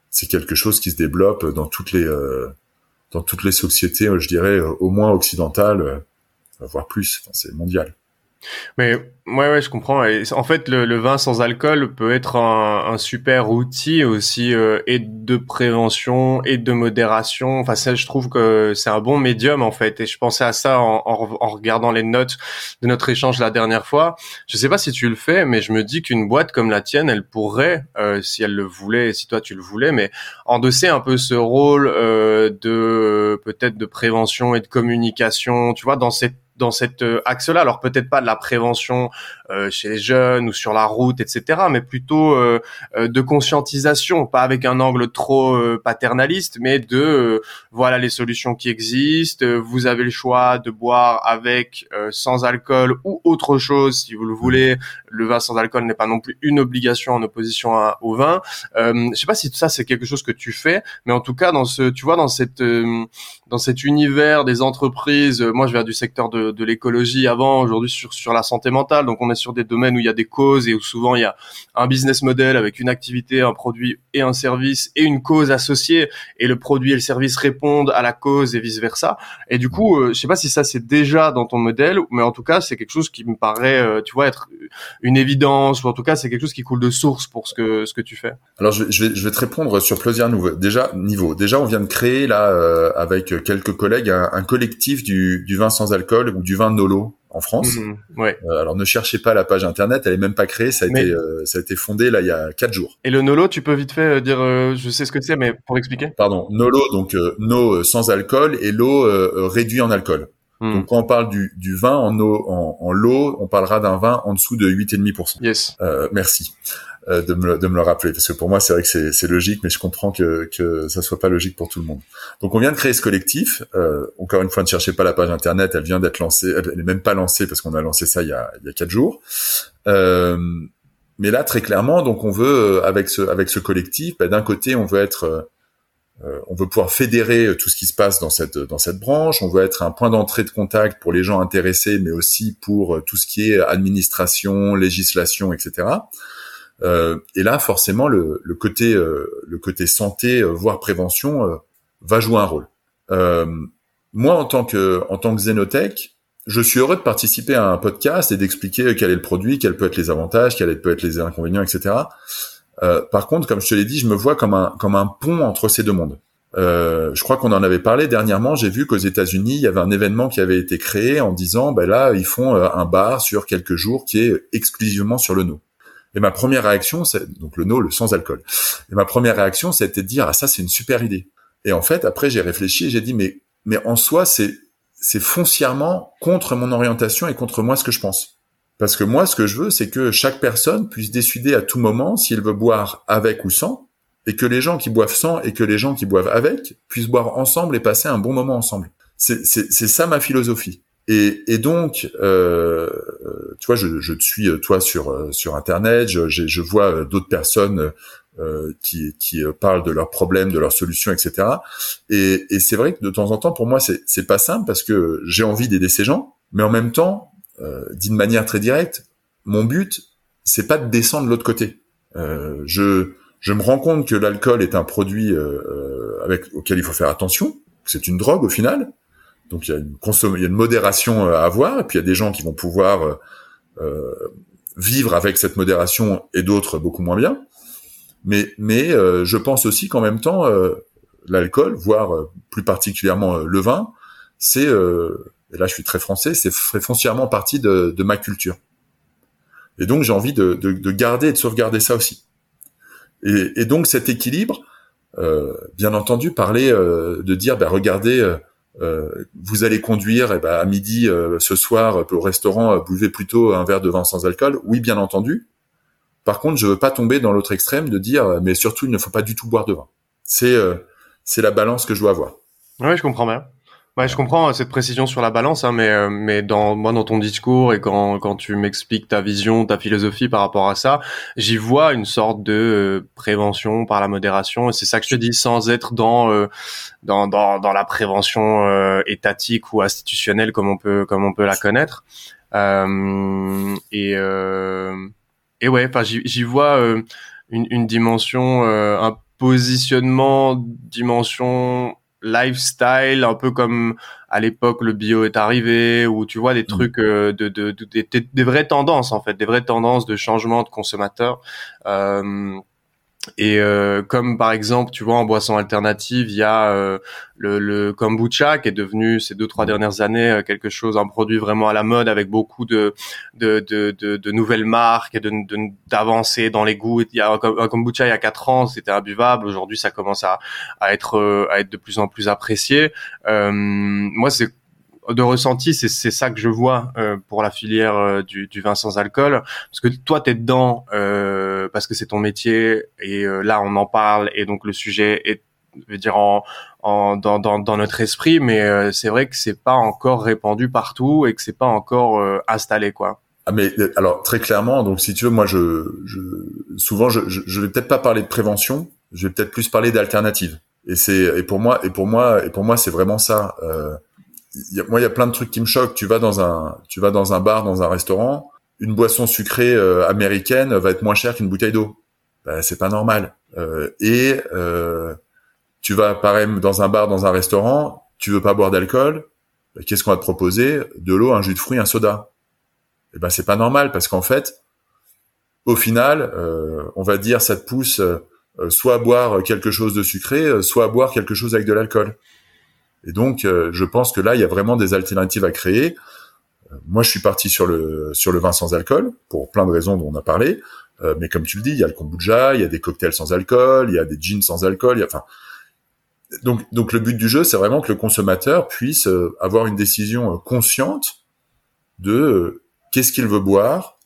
Speaker 2: c'est quelque chose qui se développe dans toutes les euh, dans toutes les sociétés, je dirais au moins occidentales, voire plus. C'est mondial.
Speaker 1: Mais ouais, ouais, je comprends. En fait, le, le, vin sans alcool peut être un, un super outil aussi euh, et de prévention et de modération. Enfin, ça, je trouve que c'est un bon médium en fait. Et je pensais à ça en, en, en, regardant les notes de notre échange la dernière fois. Je sais pas si tu le fais, mais je me dis qu'une boîte comme la tienne, elle pourrait, euh, si elle le voulait, si toi tu le voulais, mais endosser un peu ce rôle euh, de peut-être de prévention et de communication. Tu vois, dans cette dans cet euh, axe-là. Alors peut-être pas de la prévention euh, chez les jeunes ou sur la route, etc., mais plutôt euh, de conscientisation, pas avec un angle trop paternaliste, mais de voilà les solutions qui existent. Vous avez le choix de boire avec, sans alcool ou autre chose si vous le voulez. Le vin sans alcool n'est pas non plus une obligation en opposition au vin. je sais pas si ça c'est quelque chose que tu fais, mais en tout cas dans ce, tu vois, dans cette dans cet univers des entreprises, moi je viens du secteur de de, l'écologie avant, aujourd'hui sur, sur la santé mentale. Donc on est sur des domaines où il y a des causes et où souvent il y a un business model avec une activité, un produit et un service et une cause associée et le produit et le service répondent à la cause et vice versa. Et du coup, euh, je sais pas si ça c'est déjà dans ton modèle, mais en tout cas c'est quelque chose qui me paraît, euh, tu vois, être une évidence ou en tout cas c'est quelque chose qui coule de source pour ce que ce que tu fais.
Speaker 2: Alors je vais, je vais te répondre sur plusieurs niveaux. Déjà niveau. Déjà on vient de créer là euh, avec quelques collègues un, un collectif du, du vin sans alcool du vin Nolo en France.
Speaker 1: Mhm, ouais.
Speaker 2: Euh, alors ne cherchez pas la page internet, elle est même pas créée, ça a été euh, ça a été fondé là il y a quatre jours.
Speaker 1: Et le Nolo, tu peux vite fait euh, dire, je sais ce que c'est, mais pour expliquer.
Speaker 2: Pardon, Nolo donc no sans alcool et l'eau réduit en alcool. Hmm. Donc quand on parle du, du vin en eau en, en l'eau, on parlera d'un vin en dessous de 8,5%.
Speaker 1: Yes.
Speaker 2: merci. Euh, de, me, de me le rappeler parce que pour moi c'est vrai que c'est logique mais je comprends que que ça soit pas logique pour tout le monde. Donc on vient de créer ce collectif. Euh, encore une fois ne cherchez pas la page internet, elle vient d'être lancée, elle n'est même pas lancée parce qu'on a lancé ça il y a il y a quatre jours. Euh, mais là très clairement donc on veut euh, avec ce avec ce collectif bah, d'un côté on veut être euh, on veut pouvoir fédérer tout ce qui se passe dans cette dans cette branche. On veut être un point d'entrée de contact pour les gens intéressés, mais aussi pour tout ce qui est administration, législation, etc. Euh, et là, forcément, le, le côté euh, le côté santé, euh, voire prévention, va jouer un rôle. moi, en tant que en tant que Zénotech, je suis heureux de participer à un podcast et d'expliquer quel est le produit, quels peuvent être les avantages, quels peuvent être les inconvénients, etc. par contre, comme je te l'ai dit, je me vois comme un comme un pont entre ces deux mondes. euh, je crois qu'on en avait parlé dernièrement. J'ai vu qu'aux États-Unis, il y avait un événement qui avait été créé en disant, ben là, ils font euh, un bar sur quelques jours qui est exclusivement sur le no. Et ma première réaction, c'est donc le no, le sans alcool. Et ma première réaction, c'était de dire, ah ça, c'est une super idée. Et en fait, après, j'ai réfléchi et j'ai dit, mais mais en soi, c'est c'est foncièrement contre mon orientation et contre moi ce que je pense. Parce que moi, ce que je veux, c'est que chaque personne puisse décider à tout moment s'il veut boire avec ou sans, et que les gens qui boivent sans et que les gens qui boivent avec puissent boire ensemble et passer un bon moment ensemble. C'est ça ma philosophie. Et, et donc, euh, tu vois, je, je, te suis toi sur sur internet, je, je vois d'autres personnes euh, qui, qui parlent de leurs problèmes, de leurs solutions, etc. Et, et c'est vrai que de temps en temps, pour moi, c'est c'est pas simple parce que j'ai envie d'aider ces gens, mais en même temps, euh, d'une manière très directe, mon but, c'est pas de descendre de l'autre côté. Euh, je je me rends compte que l'alcool est un produit euh, euh, avec auquel il faut faire attention, que c'est une drogue au final. Donc il y a une il y a une modération à avoir, et puis il y a des gens qui vont pouvoir euh, vivre avec cette modération et d'autres beaucoup moins bien. Mais mais je pense aussi qu'en même temps l'alcool, voire plus particulièrement le vin, c'est et là je suis très français, c'est foncièrement partie de, de, ma culture. Et donc j'ai envie de, de, de, garder et de sauvegarder ça aussi. Et, et donc cet équilibre, euh, bien entendu, parler euh, de dire, ben regardez, euh, euh vous allez conduire, et ben à midi euh, ce soir au restaurant, buvez plutôt un verre de vin sans alcool. Oui, bien entendu. Par contre, je veux pas tomber dans l'autre extrême de dire, mais surtout il ne faut pas du tout boire de vin. C'est c'est la balance que je dois avoir.
Speaker 1: Oui, je comprends bien. Ouais, je comprends cette précision sur la balance, hein, mais euh, mais dans moi dans ton discours et quand quand tu m'expliques ta vision, ta philosophie par rapport à ça, j'y vois une sorte de euh, prévention par la modération. Et c'est ça que je te dis, sans être dans euh, dans, dans dans la prévention étatique ou institutionnelle comme on peut comme on peut la connaître. et et ouais, enfin j'y vois une une dimension, un positionnement, dimension lifestyle, un peu comme à l'époque le bio est arrivé, où tu vois des mm. trucs euh, de, de, de, des vraies tendances en fait, des vraies tendances de changement de consommateurs. Euh, et euh, comme par exemple, tu vois, en boisson alternative, il y a euh, le, le, kombucha qui est devenu ces deux trois dernières années euh, quelque chose, un produit vraiment à la mode avec beaucoup de de, de, de, de nouvelles marques et d'avancées dans les goûts. Il y a un kombucha il y a quatre ans, c'était imbuvable. Aujourd'hui, ça commence à, à être à être de plus en plus apprécié. moi, c'est de ressenti, c'est ça que je vois euh, pour la filière euh, du, du, vin sans alcool, parce que toi t'es dedans euh, parce que c'est ton métier et là on en parle et donc le sujet est, je veux dire en, en dans, dans, dans, notre esprit, mais c'est vrai que c'est pas encore répandu partout et que c'est pas encore installé quoi.
Speaker 2: Ah mais alors très clairement, donc si tu veux, moi je, je souvent je, je, vais peut-être pas parler de prévention, je vais peut-être plus parler d'alternative. Et c'est et pour moi et pour moi et pour moi c'est vraiment ça. Euh, moi, il y a plein de trucs qui me choquent. Tu vas dans un, tu vas dans un bar, dans un restaurant, une boisson sucrée euh, américaine va être moins chère qu'une bouteille d'eau. Ben, c'est pas normal. Euh, et euh, tu vas pareil dans un bar, dans un restaurant, tu veux pas boire d'alcool, ben, qu'est-ce qu'on va te proposer? De l'eau, un jus de fruits, un soda. Et eh ben c'est pas normal parce qu'en fait, au final, on va dire ça te pousse soit à boire quelque chose de sucré, soit à boire quelque chose avec de l'alcool. Et donc, euh, je pense que là, il y a vraiment des alternatives à créer. Euh, moi, je suis parti sur le sur le vin sans alcool pour plein de raisons dont on a parlé. Euh, mais comme tu le dis, il y a le kombucha, il y a des cocktails sans alcool, il y a des jeans sans alcool. Y a, enfin, donc donc le but du jeu, c'est vraiment que le consommateur puisse avoir une décision consciente de qu'est-ce qu'il veut boire,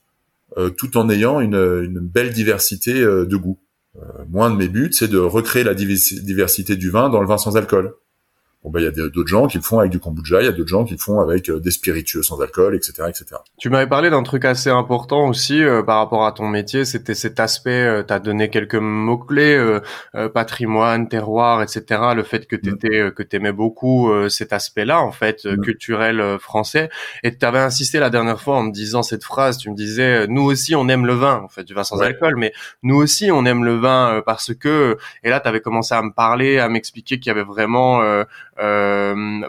Speaker 2: tout en ayant une, une belle diversité de goûts. moi, un de mes buts, c'est de recréer la diversité du vin dans le vin sans alcool. Bon ben il y a d'autres gens qui le font avec du kombucha, il y a d'autres gens qui le font avec euh, des spiritueux sans alcool, etc., etc.
Speaker 1: Tu m'avais parlé d'un truc assez important aussi euh, par rapport à ton métier, c'était cet aspect. Euh, tu as donné quelques mots clés, patrimoine, terroir, etc. Le fait que mm. t'étais, que t'aimais beaucoup cet aspect-là en fait mm. culturel français. Et tu avais insisté la dernière fois en me disant cette phrase. Tu me disais, nous aussi on aime le vin, en fait du vin sans alcool, mais nous aussi on aime le vin parce que. Et là tu avais commencé à me parler, à m'expliquer qu'il y avait vraiment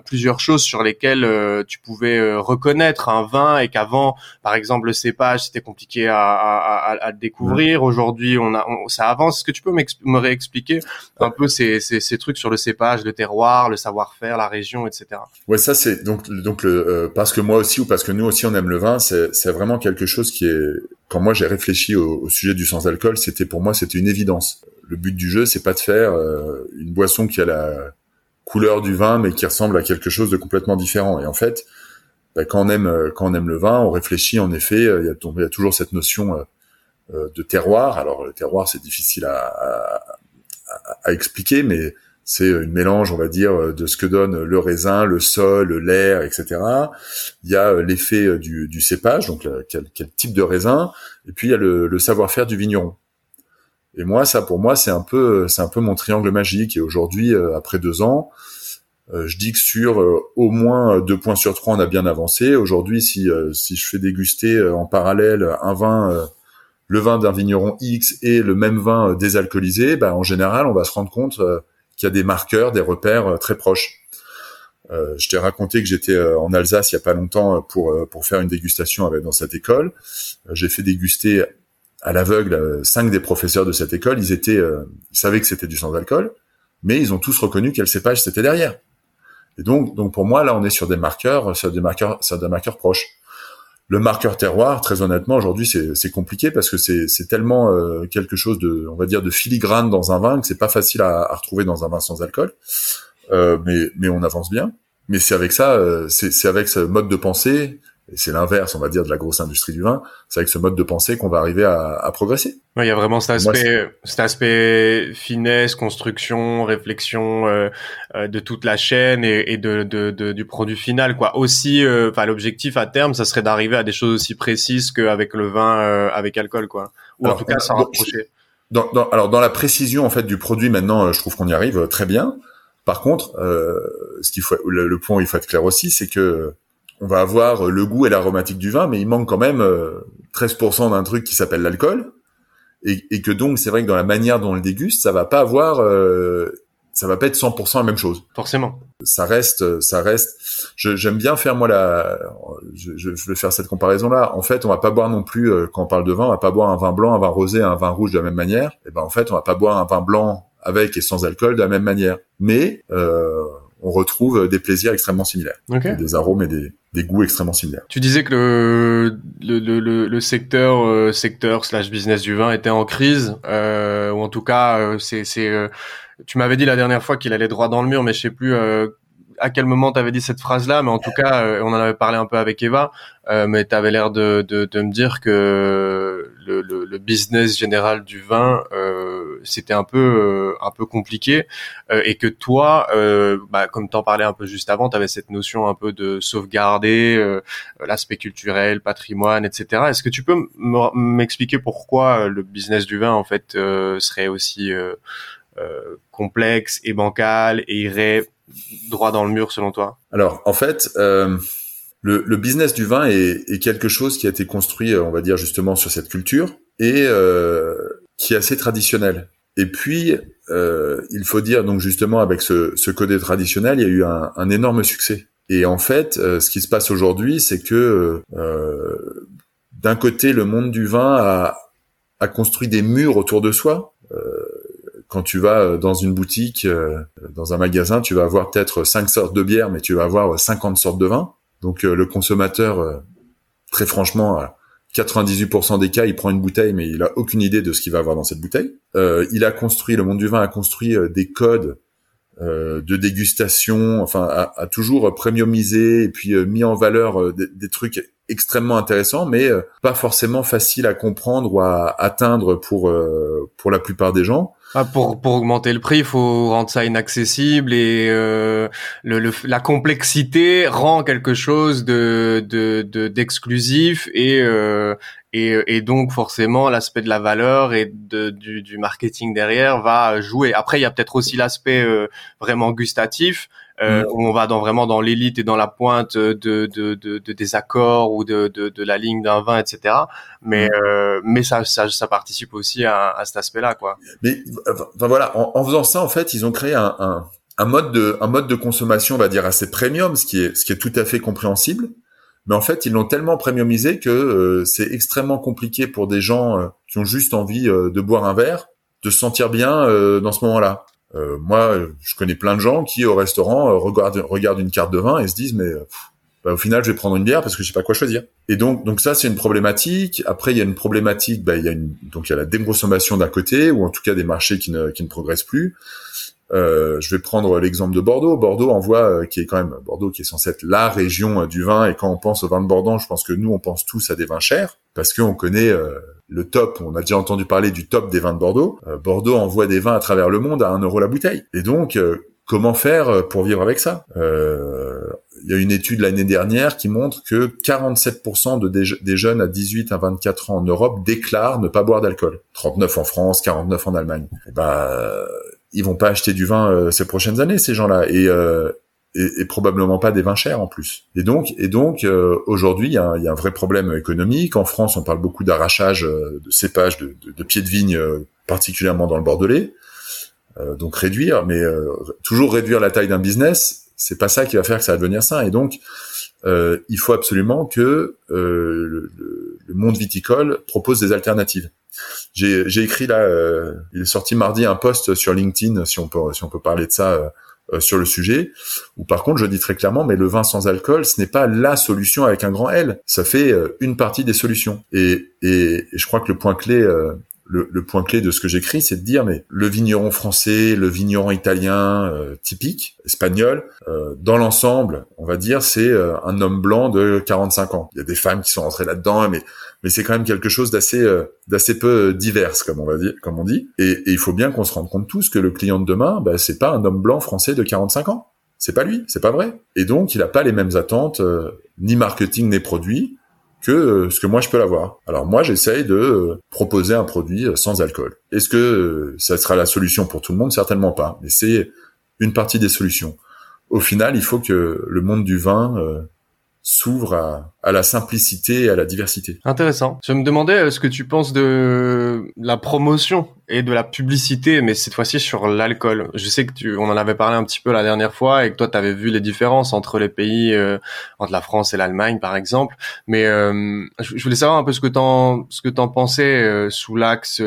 Speaker 1: plusieurs choses sur lesquelles tu pouvais reconnaître un vin et qu'avant, par exemple, le cépage c'était compliqué à, à, à, découvrir. Aujourd'hui, on a ça avance. Est-ce que tu peux me réexpliquer un peu ces, ces, ces, trucs sur le cépage, le terroir, le savoir-faire, la région, etc.
Speaker 2: Ouais, ça c'est donc donc le parce que moi aussi ou parce que nous aussi on aime le vin, c'est vraiment quelque chose qui est quand moi j'ai réfléchi au, sujet du sans alcool, c'était pour moi c'était une évidence. Le but du jeu, c'est pas de faire euh, une boisson qui a la couleur du vin, mais qui ressemble à quelque chose de complètement différent. Et en fait, bah, quand on aime euh, quand on aime le vin, on réfléchit en effet. Euh, il y a, toujours cette notion de terroir. Alors le terroir, c'est difficile à, expliquer, mais c'est une mélange, on va dire, de ce que donne le raisin, le sol, l'air, etc. Il y a l'effet du, cépage, donc quel, quel, type de raisin, et puis il y a le, le savoir-faire du vigneron. Et moi, ça, pour moi, c'est un peu, c'est un peu mon triangle magique. Et aujourd'hui, euh, après deux ans, euh, je dis que sur euh, au moins deux points sur trois, on a bien avancé. Aujourd'hui, si si je fais déguster en parallèle un vin le vin d'un vigneron X et le même vin désalcoolisé, ben, en général, on va se rendre compte qu'il y a des marqueurs, des repères euh, très proches. Euh, je t'ai raconté que j'étais euh, en Alsace il y a pas longtemps pour pour faire une dégustation avec dans cette école. J'ai fait déguster à l'aveugle cinq des professeurs de cette école. Ils étaient, ils savaient que c'était du sans alcool, mais ils ont tous reconnu quel cépage c'était derrière. Et donc, donc pour moi là, on est sur des marqueurs, sur des marqueurs, sur des marqueurs proches. Le marqueur terroir, très honnêtement, aujourd'hui, c'est compliqué parce que c'est tellement euh, quelque chose de, on va dire, de filigrane dans un vin que c'est pas facile à, à, retrouver dans un vin sans alcool. Euh, mais, mais on avance bien. Mais c'est avec ça, euh, c'est avec ce mode de pensée et c'est l'inverse, on va dire, de la grosse industrie du vin. C'est avec ce mode de pensée qu'on va arriver à, à progresser.
Speaker 1: il y a vraiment cet aspect, cet aspect finesse, construction, réflexion euh, euh, de toute la chaîne et, et de, de, de, du produit final, quoi. Aussi, euh, l'objectif à terme, ça serait d'arriver à des choses aussi précises qu'avec le vin avec alcool, quoi. Ou en tout cas, s'en rapprocher.
Speaker 2: Dans, dans, alors, dans la précision en fait du produit, maintenant, je trouve qu'on y arrive très bien. Par contre, ce qu'il faut, le, le point où il faut être clair aussi, c'est que on va avoir le goût et l'aromatique du vin, mais il manque quand même 13% euh, d'un truc qui s'appelle l'alcool, et, que donc c'est vrai que dans la manière dont on le déguste, ça va pas avoir, euh, ça va pas être 100% la même chose.
Speaker 1: Forcément.
Speaker 2: Ça reste, ça reste. J'aime bien faire moi la, je, je, vais faire cette comparaison là. En fait, on va pas boire non plus euh, quand on parle de vin, on va pas boire un vin blanc, un vin rosé, un vin rouge de la même manière. Et ben en fait, on va pas boire un vin blanc avec et sans alcool de la même manière. Mais euh, on retrouve des plaisirs extrêmement similaires, des arômes et des, des, goûts extrêmement similaires.
Speaker 1: Tu disais que le, le, le, le secteur euh, secteur slash business du vin était en crise, euh, ou en tout cas, euh, c'est c'est euh, tu m'avais dit la dernière fois qu'il allait droit dans le mur, mais je sais plus à quel moment tu avais dit cette phrase-là, mais en tout cas, on en avait parlé un peu avec Eva, mais tu avais l'air de, de, de, me dire que le, le, le business général du vin c'était un peu euh, un peu compliqué euh, et que toi, euh, bah, comme t'en parlais un peu juste avant, tu avais cette notion un peu de sauvegarder l'aspect culturel, patrimoine, etc. Est-ce que tu peux m'expliquer pourquoi le business du vin en fait serait aussi complexe et bancal et irait droit dans le mur selon toi?
Speaker 2: Alors en fait, le, le, business du vin est, est, quelque chose qui a été construit, on va dire justement sur cette culture et euh, qui est assez traditionnel. Et puis, euh, il faut dire donc justement avec ce, ce côté traditionnel, il y a eu un, un énorme succès. Et en fait, euh, ce qui se passe aujourd'hui, c'est que euh, d'un côté, le monde du vin a, a, construit des murs autour de soi. Euh, quand tu vas dans une boutique, euh, dans un magasin, tu vas avoir peut-être cinq sortes de bières, mais tu vas avoir 50 sortes de vins. Donc le consommateur, très franchement, 98% des cas, il prend une bouteille, mais il a aucune idée de ce qu'il va avoir dans cette bouteille. Euh, il a construit, le monde du vin a construit euh, des codes euh, de dégustation, enfin, a, toujours premiumisé et puis euh, mis en valeur euh, des, trucs extrêmement intéressants, mais pas forcément facile à comprendre ou à atteindre pour pour la plupart des gens.
Speaker 1: Ah, pour, pour augmenter le prix, il faut rendre ça inaccessible et euh, le, la complexité rend quelque chose de d'exclusif de, et, euh, et et donc forcément l'aspect de la valeur et de, du, du marketing derrière va jouer. Après, il y a peut-être aussi l'aspect euh, vraiment gustatif euh, mm. où on va dans vraiment dans l'élite et dans la pointe de, de, de, de des accords ou de, de, de la ligne d'un vin, etc. Mais mm. euh, mais ça, ça, ça participe aussi à, à cet aspect-là, quoi.
Speaker 2: Mais enfin voilà, en, en, faisant ça, en fait, ils ont créé un, un, un mode de un mode de consommation, on va dire assez premium, ce qui est ce qui est tout à fait compréhensible. Mais en fait, ils l'ont tellement premiumisé que euh, c'est extrêmement compliqué pour des gens euh, qui ont juste envie euh, de boire un verre de se sentir bien dans ce moment-là. Moi, je connais plein de gens qui au restaurant regardent regardent une carte de vin et se disent mais bah, au final, je vais prendre une bière parce que je sais pas quoi choisir. Et donc, donc ça, c'est une problématique. Après, il y a une problématique. Bah, il y a une, donc il y a la déconsommation d'un côté, ou en tout cas des marchés qui ne, qui ne progressent plus. Euh, je vais prendre l'exemple de Bordeaux. Bordeaux envoie, euh, qui est quand même Bordeaux, qui est censé être la région euh, du vin. Et quand on pense au vin de Bordeaux, je pense que nous, on pense tous à des vins chers parce qu'on connaît le top. On a déjà entendu parler du top des vins de Bordeaux. Bordeaux envoie des vins à travers le monde à un euro la bouteille. Et donc, comment faire pour vivre avec ça? Il y a une étude l'année dernière qui montre que 47% de des, jeunes à 18 à 24 ans en Europe déclarent ne pas boire d'alcool. 39 en France, 49 en Allemagne. Et bah ils vont pas acheter du vin euh, ces prochaines années, ces gens-là, et, euh, et, et, probablement pas des vins chers en plus. Et donc, et donc euh, aujourd'hui, il y, y, a un vrai problème économique. En France, on parle beaucoup d'arrachage de cépages, de, de, de, pieds de vigne, particulièrement dans le Bordelais. donc réduire, mais toujours réduire la taille d'un business, c'est pas ça qui va faire que ça va devenir sain. Et donc, il faut absolument que le, le monde viticole propose des alternatives. J'ai écrit là, euh, il est sorti mardi un post sur LinkedIn, si on peut si on peut parler de ça euh, euh, sur le sujet. Où par contre, je dis très clairement, mais le vin sans alcool, ce n'est pas la solution avec un grand L. Ça fait une partie des solutions. Et, et, je crois que le point clé le, le, point clé de ce que j'écris, c'est de dire mais le vigneron français, le vigneron italien euh, typique, espagnol, euh, dans l'ensemble, on va dire c'est euh, un homme blanc de 45 ans. Il y a des femmes qui sont rentrées là-dedans, mais mais c'est quand même quelque chose d'assez d'assez peu divers, comme on va dire, comme on dit. Et, et il faut bien qu'on se rende compte tous que le client de demain, bah, c'est pas un homme blanc français de 45 ans. C'est pas lui, c'est pas vrai. Et donc il a pas les mêmes attentes, ni marketing ni produits que euh, ce que moi je peux l'avoir. Alors moi j'essaye de euh, proposer un produit euh, sans alcool. Est-ce que ça sera la solution pour tout le monde? Certainement pas, mais c'est une partie des solutions. Au final, il faut que le monde du vin s'ouvre à, à, la simplicité et à la diversité.
Speaker 1: Intéressant. Je me demandais euh, ce que tu penses de la promotion et de la publicité, mais cette fois-ci sur l'alcool? Je sais que tu, on en avait parlé un petit peu la dernière fois et que toi, tu avais vu les différences entre les pays, euh, entre la France et l'Allemagne, par exemple. Mais euh, je voulais savoir un peu ce que t'en, ce que t'en pensais sous l'axe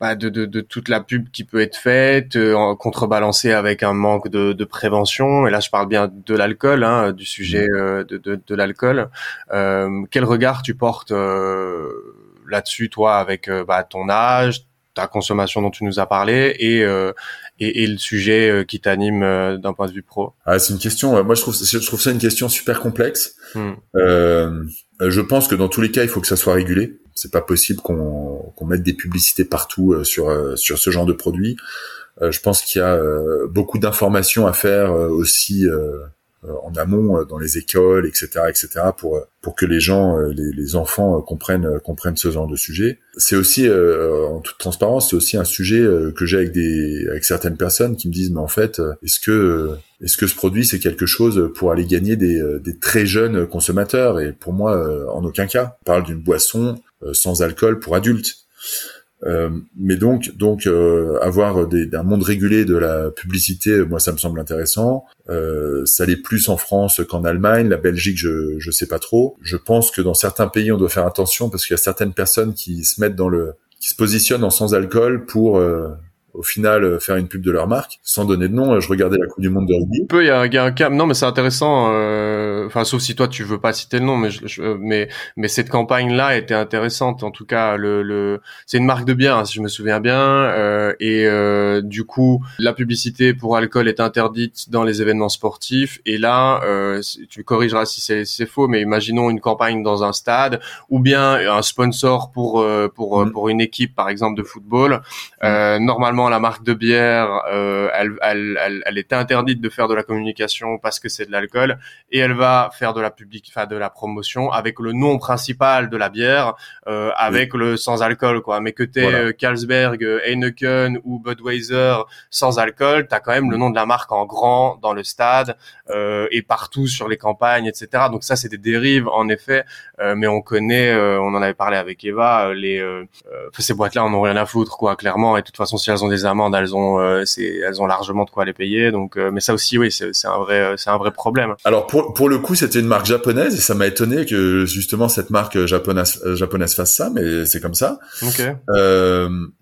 Speaker 1: bah, de, de, de, toute la pub qui peut être faite, euh, contrebalancée avec un manque de, de, prévention. Et là, je parle bien de l'alcool, hein, du sujet mmh. euh, de, de, de l'alcool. Euh, quel regard tu portes euh, là-dessus, toi, avec euh, bah, ton âge, ta consommation dont tu nous as parlé et et, et, le sujet qui t'anime d'un point de vue pro?
Speaker 2: Ah, C'est une question. moi, je trouve, je trouve ça une question super complexe. Mmh. Euh, je pense que dans tous les cas, il faut que ça soit régulé. C'est pas possible qu'on qu'on mette des publicités partout euh, sur euh, sur ce genre de produit. Euh, je pense qu'il y a beaucoup d'informations à faire aussi en amont dans les écoles, etc., etc., pour pour que les gens, les, les enfants comprennent comprennent ce genre de sujet. C'est aussi, en toute transparence, c'est aussi un sujet que j'ai avec des avec certaines personnes qui me disent, mais en fait, est-ce que est-ce que ce produit c'est quelque chose pour aller gagner des, des très jeunes consommateurs? Et pour moi, en aucun cas. On parle d'une boisson euh, sans alcool pour adultes. Euh, mais donc, donc euh, avoir des, un monde régulé de la publicité, moi ça me semble intéressant. Euh, ça l'est plus en France qu'en Allemagne, la Belgique, je je sais pas trop. Je pense que dans certains pays, on doit faire attention parce qu'il y a certaines personnes qui se mettent dans le, qui se positionnent en sans alcool pour au final euh, faire une pub de leur marque sans donner de nom. Euh, je regardais la Coupe du Monde de rugby.
Speaker 1: Peu, il y a, y a un cas. Non, mais c'est intéressant. Euh, enfin, sauf si toi tu veux pas citer le nom, mais je, mais mais cette campagne là était intéressante. En tout cas, le, le c'est une marque de bière, hein, si je me souviens bien. Euh, et euh, du coup, la publicité pour alcool est interdite dans les événements sportifs. Et là, euh, tu corrigeras si c'est si faux, mais imaginons une campagne dans un stade ou bien un sponsor pour pour mm. pour une équipe, par exemple de football. Mm. normalement la marque de bière, euh, elle, elle, elle, elle, était interdite de faire de la communication parce que c'est de l'alcool, et elle va faire de la public, enfin de la promotion avec le nom principal de la bière, euh, avec le sans alcool, quoi. Mais que t'es voilà. Euh, Carlsberg, Heineken ou Budweiser sans alcool, t'as quand même le nom de la marque en grand dans le stade et partout sur les campagnes, etc. Donc ça, c'est des dérives en effet, mais on connaît, on en avait parlé avec Eva, les ces boîtes-là, on ont rien à foutre, quoi, clairement. Et de toute façon, si elles ont des les amendes, elles ont, euh, elles ont largement de quoi les payer. Donc, euh, mais ça aussi, oui, c'est, un vrai, c'est un vrai problème.
Speaker 2: Alors pour pour le coup, c'était une marque japonaise et ça m'a étonné que justement cette marque japonaise japonaise fasse ça, mais c'est comme ça.
Speaker 1: Ok.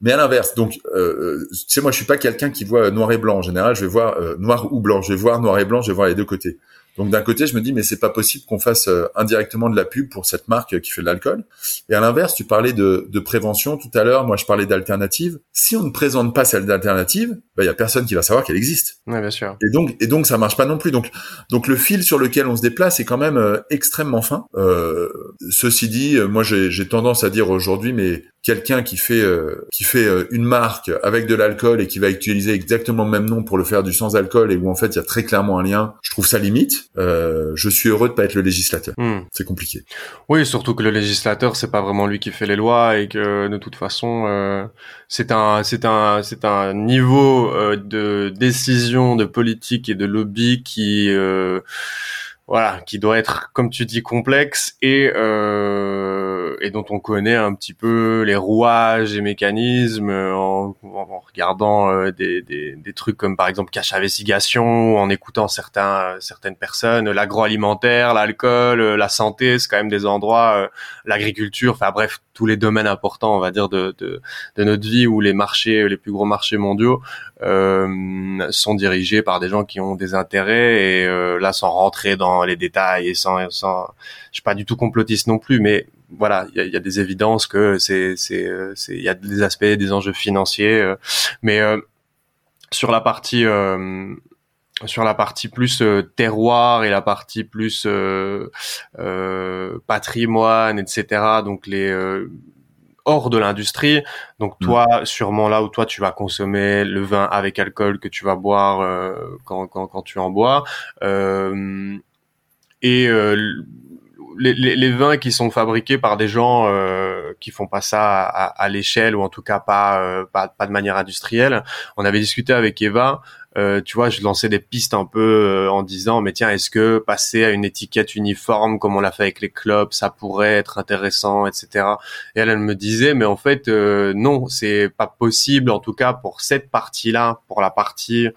Speaker 2: mais à l'inverse, donc, tu sais, moi, je suis pas quelqu'un qui voit noir et blanc. En général, je vais voir noir ou blanc. Je vais voir noir et blanc. Je vais voir les deux côtés. Donc d'un côté, je me dis mais c'est pas possible qu'on fasse euh, indirectement de la pub pour cette marque qui fait de l'alcool. Et à l'inverse, tu parlais de, de prévention tout à l'heure. Moi, je parlais d'alternative. Si on ne présente pas cette alternative, bah il y a personne qui va savoir qu'elle existe.
Speaker 1: Ouais, bien sûr.
Speaker 2: Et donc et donc ça marche pas non plus. Donc donc le fil sur lequel on se déplace est quand même euh, extrêmement fin. Euh, ceci dit, euh, moi j'ai tendance à dire aujourd'hui, mais quelqu'un qui fait euh, qui fait euh, une marque avec de l'alcool et qui va utiliser exactement le même nom pour le faire du sans alcool et où en fait il y a très clairement un lien, je trouve ça limite. Euh, je suis heureux de pas être le législateur. Hmm. C'est compliqué.
Speaker 1: Oui, surtout que le législateur c'est pas vraiment lui qui fait les lois et que de toute façon euh, c'est un c'est un c'est un niveau de décision de politique et de lobby qui voilà, qui doit être, comme tu dis, complexe et euh, et dont on connaît un petit peu les rouages et mécanismes en, en regardant euh, des, des, des, trucs comme par exemple cache investigation, en écoutant certains certaines personnes, l'agroalimentaire, l'alcool, la santé, c'est quand même des endroits, euh, l'agriculture, enfin bref, tous les domaines importants, on va dire, de, de, de notre vie où les marchés, les plus gros marchés mondiaux euh, sont dirigés par des gens qui ont des intérêts et euh, là sans rentrer dans les détails et sans, sans je suis pas du tout complotiste non plus mais voilà il y a, y a, des évidences que c'est c'est c'est il y a des aspects des enjeux financiers euh, mais euh, sur la partie sur la partie plus terroir et la partie plus patrimoine etc donc les hors de l'industrie. Donc mm. toi, sûrement là où toi tu vas consommer le vin avec alcool que tu vas boire euh, quand, quand, quand, tu en bois. Et euh, les, les, les, vins qui sont fabriqués par des gens euh, qui font pas ça à, à l'échelle ou en tout cas pas, euh, pas, pas de manière industrielle. On avait discuté avec Eva euh, tu vois, je lançais des pistes un peu euh, en disant, mais tiens, est-ce que passer à une étiquette uniforme comme on l'a fait avec les clubs, ça pourrait être intéressant, etc. Et elle, elle me disait, mais en fait, euh, non, c'est pas possible, en tout cas pour cette partie-là, pour la partie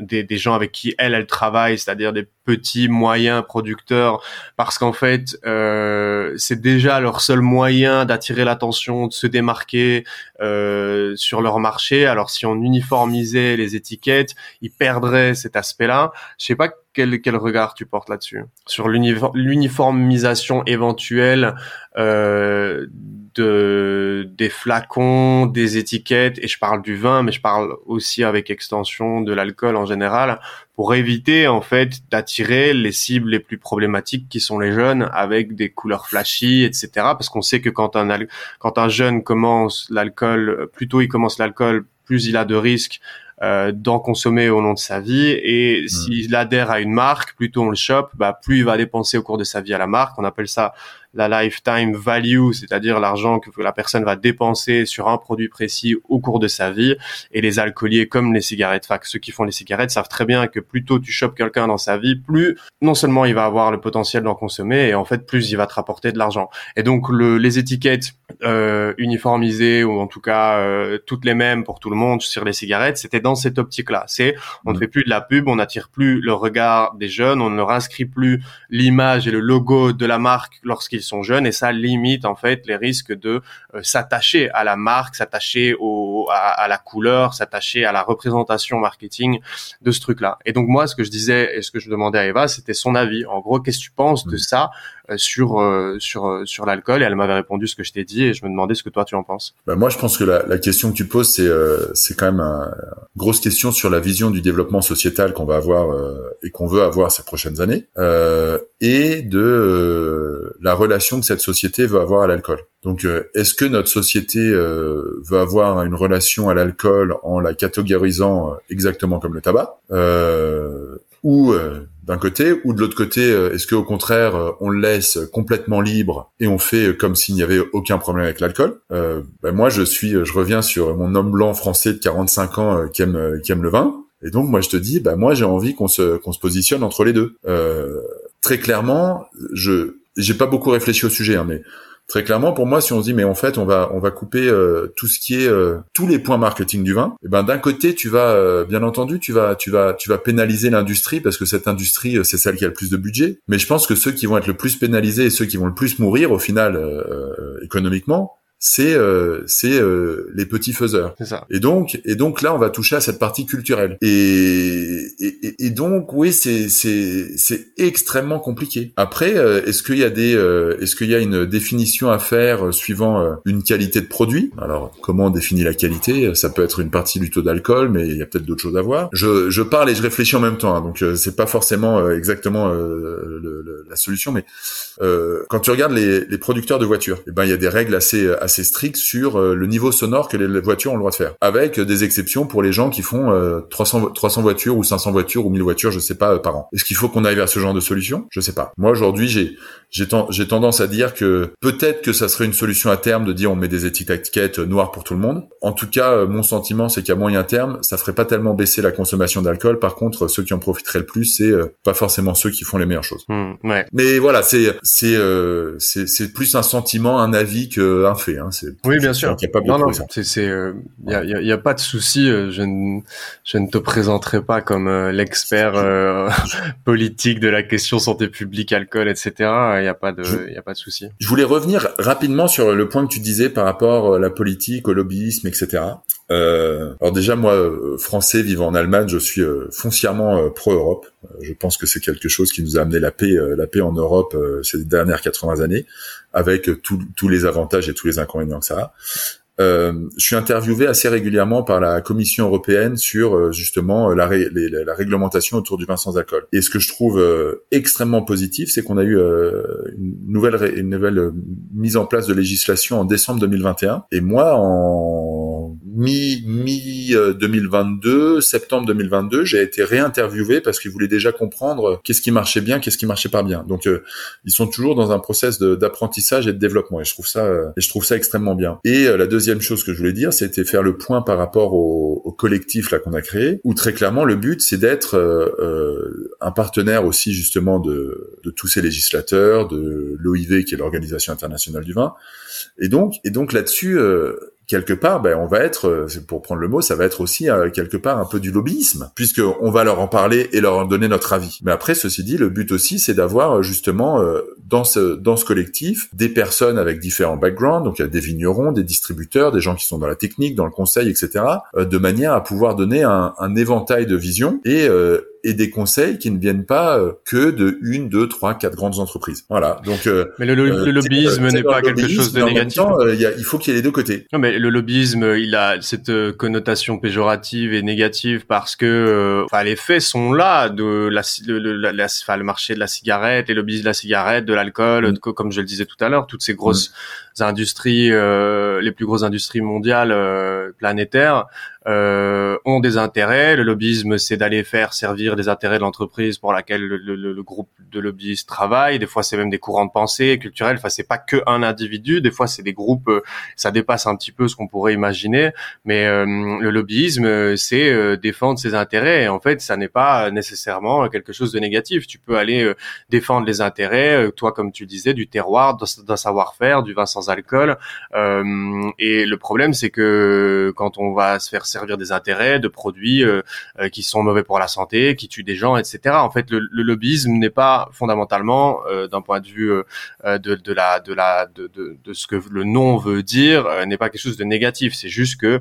Speaker 1: des, des, gens avec qui elle, elle travaille, c'est-à-dire des petits, moyens producteurs, parce qu'en fait, euh, c'est déjà leur seul moyen d'attirer l'attention, de se démarquer euh, sur leur marché. Alors si on uniformisait les étiquettes, ils perdraient cet aspect-là. Je sais pas quel, quel regard tu portes là-dessus sur l'uniformisation éventuelle euh, de des flacons, des étiquettes, et je parle du vin, mais je parle aussi avec extension de l'alcool en général, pour éviter en fait d'attirer les cibles les plus problématiques qui sont les jeunes avec des couleurs flashy, etc. Parce qu'on sait que quand un quand un jeune commence l'alcool, plutôt il commence l'alcool, plus il a de risques euh, d'en consommer au long de sa vie et mmh. s'il adhère à une marque, plutôt on le chope, bah plus il va dépenser au cours de sa vie à la marque. On appelle ça la lifetime value, c'est-à-dire l'argent que la personne va dépenser sur un produit précis au cours de sa vie. Et les alcooliers, comme les cigarettes, enfin, ceux qui font les cigarettes savent très bien que plus tôt tu chopes quelqu'un dans sa vie, plus non seulement il va avoir le potentiel d'en consommer, et en fait plus il va te rapporter de l'argent. Et donc le, les étiquettes euh, uniformisées ou en tout cas euh, toutes les mêmes pour tout le monde sur les cigarettes, c'était dans cette optique-là. C'est on ne mmh. fait plus de la pub, on n'attire plus le regard des jeunes, on ne leur inscrit plus l'image et le logo de la marque lorsqu'ils sont jeunes et ça limite en fait les risques de euh, s'attacher à la marque, s'attacher au à, la couleur, s'attacher à la représentation marketing de ce truc-là. Et donc moi, ce que je disais et ce que je demandais à Eva, c'était son avis. En gros, qu'est-ce que tu penses de ça euh, sur euh, sur sur l'alcool? Et elle m'avait répondu ce que je t'ai dit et je me demandais ce que toi tu en penses.
Speaker 2: Bah moi, je pense que la, la question que tu poses, c'est c'est quand même une grosse question sur la vision du développement sociétal qu'on va avoir et qu'on veut avoir ces prochaines années et de la relation que cette société veut avoir à l'alcool. Donc, euh, est-ce que notre société euh, veut avoir une relation à l'alcool en la catégorisant euh, exactement comme le tabac, ou d'un côté, ou de l'autre côté, est-ce que au contraire, on le laisse complètement libre et on fait comme s'il n'y avait aucun problème avec l'alcool? Ben Moi, je suis, je reviens sur mon homme blanc français de 45 ans qui aime qui aime le vin. Et donc moi je te dis, bah moi j'ai envie qu'on se qu'on se positionne entre les deux. très clairement, je j'ai pas beaucoup réfléchi au sujet, hein, mais Très clairement, pour moi, si on se dit mais en fait on va on va couper euh, tout ce qui est euh, tous les points marketing du vin, et eh ben d'un côté tu vas euh, bien entendu tu vas tu vas tu vas pénaliser l'industrie parce que cette industrie c'est celle qui a le plus de budget. Mais je pense que ceux qui vont être le plus pénalisés et ceux qui vont le plus mourir au final économiquement, c'est euh, c'est euh, les petits faiseurs.
Speaker 1: Ça.
Speaker 2: Et donc et donc là on va toucher à cette partie culturelle. Et et, donc oui c'est c'est c'est extrêmement compliqué. Après euh, est-ce qu'il y a des est-ce qu'il y a une définition à faire suivant une qualité de produit? Alors comment on définit la qualité? Ça peut être une partie du taux d'alcool, mais il y a peut-être d'autres choses à voir. Je je parle et je réfléchis en même temps, hein, donc c'est pas forcément exactement la solution, mais quand tu regardes les, producteurs de voitures, eh ben il y a des règles assez assez strict sur euh, le niveau sonore que les voitures ont le droit de faire, avec des exceptions pour les gens qui font 300 euh, 300 voitures ou 500 voitures ou 1000 voitures, je sais pas euh, par an. Est-ce qu'il faut qu'on aille vers ce genre de solution? Je sais pas. Moi aujourd'hui, j'ai j'ai tendance à dire que peut-être que ça serait une solution à terme de dire on met des étiquettes noires pour tout le monde. En tout cas, mon sentiment c'est qu'à moyen terme, ça ferait pas tellement baisser la consommation d'alcool. Par contre, ceux qui en profiteraient le plus, c'est pas forcément ceux qui font les meilleures choses.
Speaker 1: Mmh, ouais.
Speaker 2: Mais voilà, c'est c'est c'est c'est plus un sentiment, un avis qu'un fait. Hein.
Speaker 1: Oui, bien sûr. non, non, c'est, il y, a, y, a, pas de souci. Euh, je ne, je ne te présenterai pas comme euh, l'expert euh, politique de la question santé publique, alcool, etc. Il y a pas de, il a pas de souci.
Speaker 2: Je voulais revenir rapidement sur le point que tu disais par rapport à la politique, au lobbyisme, etc. Euh, alors déjà, moi, français vivant en Allemagne, je suis foncièrement pro-Europe. Je pense que c'est quelque chose qui nous a amené la paix, la paix en Europe ces dernières 80 années avec tous les avantages et tous les inconvénients que ça a. Euh, je suis interviewé assez régulièrement par la Commission européenne sur euh, justement la, la, réglementation autour du vin sans alcool. Et ce que je trouve euh, extrêmement positif, c'est qu'on a eu euh, une nouvelle une nouvelle mise en place de législation en décembre 2021. Et moi, en mi mi 2022, septembre 2022, j'ai été réinterviewé parce qu'ils voulaient déjà comprendre qu'est-ce qui marchait bien, qu'est-ce qui marchait pas bien. Donc ils sont toujours dans un process d'apprentissage et de développement. Et je trouve ça et je trouve ça extrêmement bien. Et la deuxième deuxième chose que je voulais dire, c'était faire le point par rapport au, au collectif là qu'on a créé, où très clairement le but c'est d'être euh, euh un partenaire aussi justement de, de tous ces législateurs, de l'OIV qui est l'Organisation internationale du vin, et donc et donc là-dessus. Euh, quelque part, ben, on va être, euh, pour prendre le mot, ça va être aussi euh, quelque part un peu du lobbyisme, puisque on va leur en parler et leur en donner notre avis. Mais après, ceci dit, le but aussi, c'est d'avoir euh, justement dans ce dans ce collectif des personnes avec différents backgrounds, donc il y a des vignerons, des distributeurs, des gens qui sont dans la technique, dans le conseil, etc., de manière à pouvoir donner un, un éventail de visions et et des conseils qui ne viennent pas euh, que de une, deux, trois, quatre grandes entreprises. Voilà. Donc, euh,
Speaker 1: mais le, le, euh, lobbyisme n'est pas quelque chose de négatif.
Speaker 2: il, y a, il faut qu'il y ait les deux côtés.
Speaker 1: Non, mais le lobbyisme, il a cette connotation péjorative et négative parce que, enfin, les faits sont là de la, le, la, enfin, le marché de la cigarette, les lobbies de la cigarette, de l'alcool, mm. comme je le disais tout à l'heure, toutes ces grosses mm. industries, les plus grosses industries mondiales, planétaires, euh, ont des intérêts. Le lobbyisme, c'est d'aller faire servir les intérêts de l'entreprise pour laquelle le, le, le, groupe de lobbyistes travaille. Des fois, c'est même des courants de pensée culturels. Enfin, c'est pas que un individu. Des fois, c'est des groupes. Euh, ça dépasse un petit peu ce qu'on pourrait imaginer. Mais euh, le lobbyisme, c'est euh, défendre ses intérêts. Et en fait, ça n'est pas nécessairement quelque chose de négatif. Tu peux aller défendre les intérêts, toi, comme tu disais, du terroir, d'un savoir-faire, du vin sans alcool. et le problème, c'est que quand on va se faire servir des intérêts, de produits euh, euh, qui sont mauvais pour la santé, qui tuent des gens, etc. En fait, le, lobbyisme n'est pas fondamentalement, euh, d'un point de vue de, de, la de la de, de, de, ce que le nom veut dire, n'est pas quelque chose de négatif. C'est juste que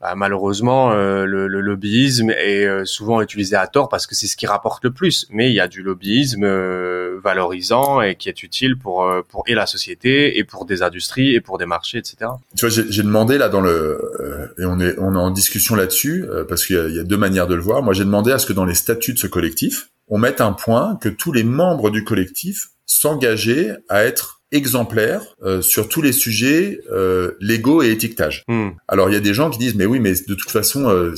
Speaker 1: bah, malheureusement, euh, le, le, lobbyisme est euh, souvent utilisé à tort parce que c'est ce qui rapporte le plus. Mais il y a du lobbyisme euh, valorisant et qui est utile pour pour et la société et pour des industries et pour des marchés, etc.
Speaker 2: Tu vois, j'ai demandé là dans le et on est on est en discussion là-dessus parce qu'il y, y, a deux manières de le voir. Moi, j'ai demandé à ce que dans les statuts de ce collectif, on mette un point que tous les membres du collectif s'engageaient à être exemplaire euh, sur tous les sujets euh, légaux et étiquetage. Hmm. Alors il y a des gens qui disent mais oui mais de toute façon euh,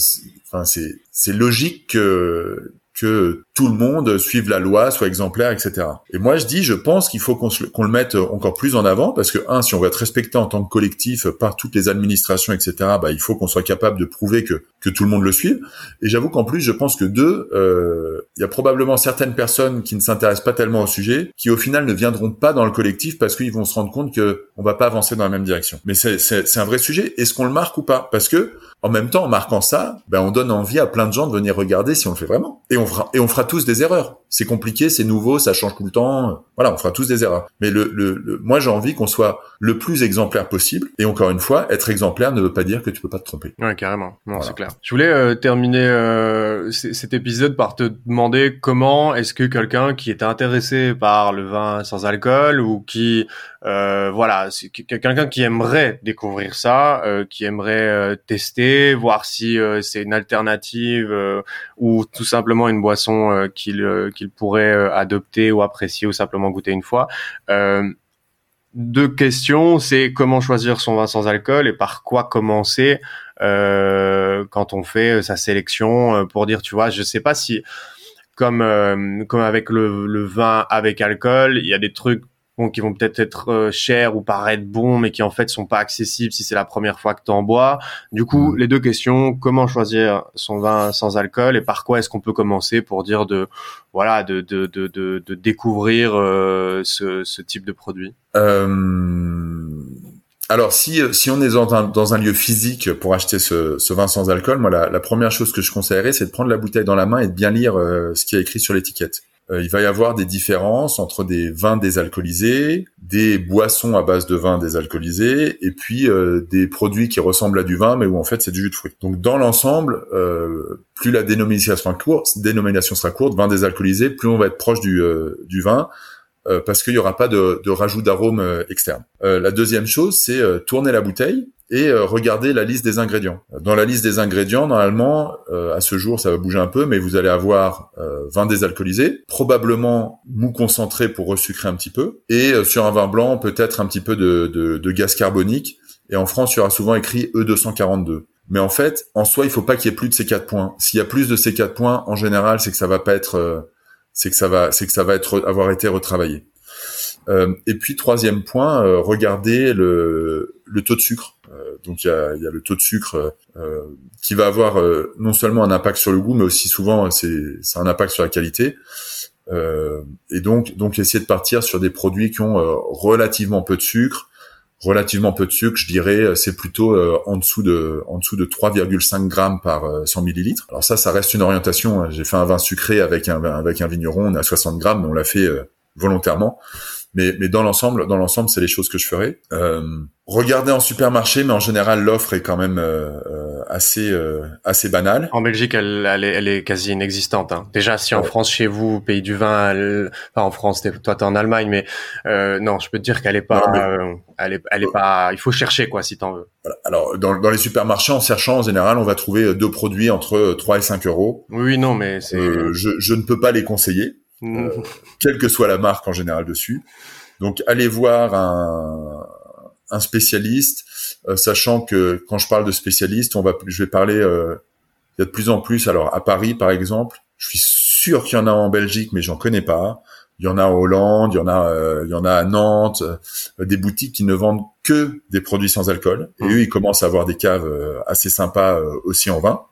Speaker 2: enfin c'est c'est logique que que tout le monde suive la loi, soit exemplaire, etc. Et moi, je dis, je pense qu'il faut qu'on le mette encore plus en avant parce que un, si on veut être respecté en tant que collectif par toutes les administrations, etc., bah, il faut qu'on soit capable de prouver que que tout le monde le suive. Et j'avoue qu'en plus, je pense que deux, euh, il y a probablement certaines personnes qui ne s'intéressent pas tellement au sujet, qui au final ne viendront pas dans le collectif parce qu'ils vont se rendre compte que on va pas avancer dans la même direction. Mais c'est un vrai sujet. Est-ce qu'on le marque ou pas? Parce que en même temps, en marquant ça, ben on donne envie à plein de gens de venir regarder si on le fait vraiment. Et on fera et on fera tous des erreurs. C'est compliqué, c'est nouveau, ça change tout le temps. Voilà, on fera tous des erreurs. Mais le, le, moi, j'ai envie qu'on soit le plus exemplaire possible. Et encore une fois, être exemplaire ne veut pas dire que tu peux pas te tromper.
Speaker 1: Ouais, carrément. Non, c'est clair. Je voulais euh, terminer euh, cet épisode par te demander comment est-ce que quelqu'un qui est intéressé par le vin sans alcool ou qui euh, voilà, c'est quelqu'un qui aimerait découvrir ça, euh, qui aimerait euh, tester, voir si c'est une alternative ou tout simplement une boisson qu'il qu'il pourrait adopter ou apprécier ou simplement goûter une fois. deux questions, c'est comment choisir son vin sans alcool et par quoi commencer quand on fait sa sélection pour dire, tu vois, je sais pas si comme comme avec le, le vin avec alcool, il y a des trucs qui vont peut-être être, euh, chers ou paraître bons, mais qui en fait sont pas accessibles si c'est la première fois que tu en bois. Du coup, mm. les deux questions comment choisir son vin sans alcool et par quoi est-ce qu'on peut commencer pour dire de voilà de de de de, découvrir euh, ce, ce type de produit?
Speaker 2: Euh... Alors, si, si on est dans un, dans un lieu physique pour acheter ce, ce vin sans alcool, moi, la, la, première chose que je conseillerais, c'est de prendre la bouteille dans la main et de bien lire euh, ce qui est écrit sur l'étiquette. Euh, il va y avoir des différences entre des vins désalcoolisés, des boissons à base de vin désalcoolisé, et puis euh, des produits qui ressemblent à du vin, mais où en fait c'est du jus de fruits. Donc dans l'ensemble, euh, plus la dénomination sera courte, dénomination sera courte, vin désalcoolisé, plus on va être proche du, du vin, parce qu'il n'y aura pas de, de rajout d'arôme externe. la deuxième chose, c'est tourner la bouteille et euh, regardez la liste des ingrédients. Dans la liste des ingrédients, normalement, euh, à ce jour, ça va bouger un peu, mais vous allez avoir euh, vin désalcoolisé, probablement mou concentré pour resucrer un petit peu, et sur un vin blanc, peut-être un petit peu de, de, de, gaz carbonique. Et en France, il y aura souvent écrit E242. Mais en fait, en soi, il faut pas qu'il y ait plus de ces quatre points. S'il y a plus de ces quatre points, en général, c'est que ça va pas être, c'est que ça va, c'est que ça va être avoir été retravaillé. et puis troisième point, regardez le, le taux de sucre. Euh, donc il y a, le taux de sucre euh, qui va avoir euh, non seulement un impact sur le goût, mais aussi souvent c'est un impact sur la qualité. et donc donc essayer de partir sur des produits qui ont relativement peu de sucre, relativement peu de sucre, je dirais, c'est plutôt en dessous de en dessous de 3,5 grammes par 100 millilitres. Alors ça, ça reste une orientation. Hein. J'ai fait un vin sucré avec un avec un vigneron, on à 60 grammes, mais on l'a fait volontairement. Mais, mais dans l'ensemble, dans l'ensemble, c'est les choses que je ferai. Euh, regardez en supermarché, mais en général, l'offre est quand même euh, euh assez euh, assez banale.
Speaker 1: En Belgique, elle, elle, est, elle est quasi inexistante. Hein. Déjà, si en France, chez vous, pays du vin, elle... enfin en France, toi t'es en Allemagne, mais euh, non, je peux te dire qu'elle est pas, elle est, elle est pas. Il faut chercher quoi, si t'en veux.
Speaker 2: Voilà. Alors, dans, dans les supermarchés, en cherchant, en général, on va trouver deux produits entre 3 et 5 euros.
Speaker 1: Oui, non, mais c'est.
Speaker 2: je, je ne peux pas les conseiller. Euh, quelle que soit la marque en général dessus. Donc allez voir un, un spécialiste, euh, sachant que quand je parle de spécialiste, on va, je vais parler, euh, il y a de plus en plus. Alors à Paris par exemple, je suis sûr qu'il y en a en Belgique, mais j'en connais pas. Il y en a en Hollande, il y en a, il y en a à Nantes, des boutiques qui ne vendent que des produits sans alcool. Et mmh. eux, ils commencent à avoir des caves assez sympas aussi en vin.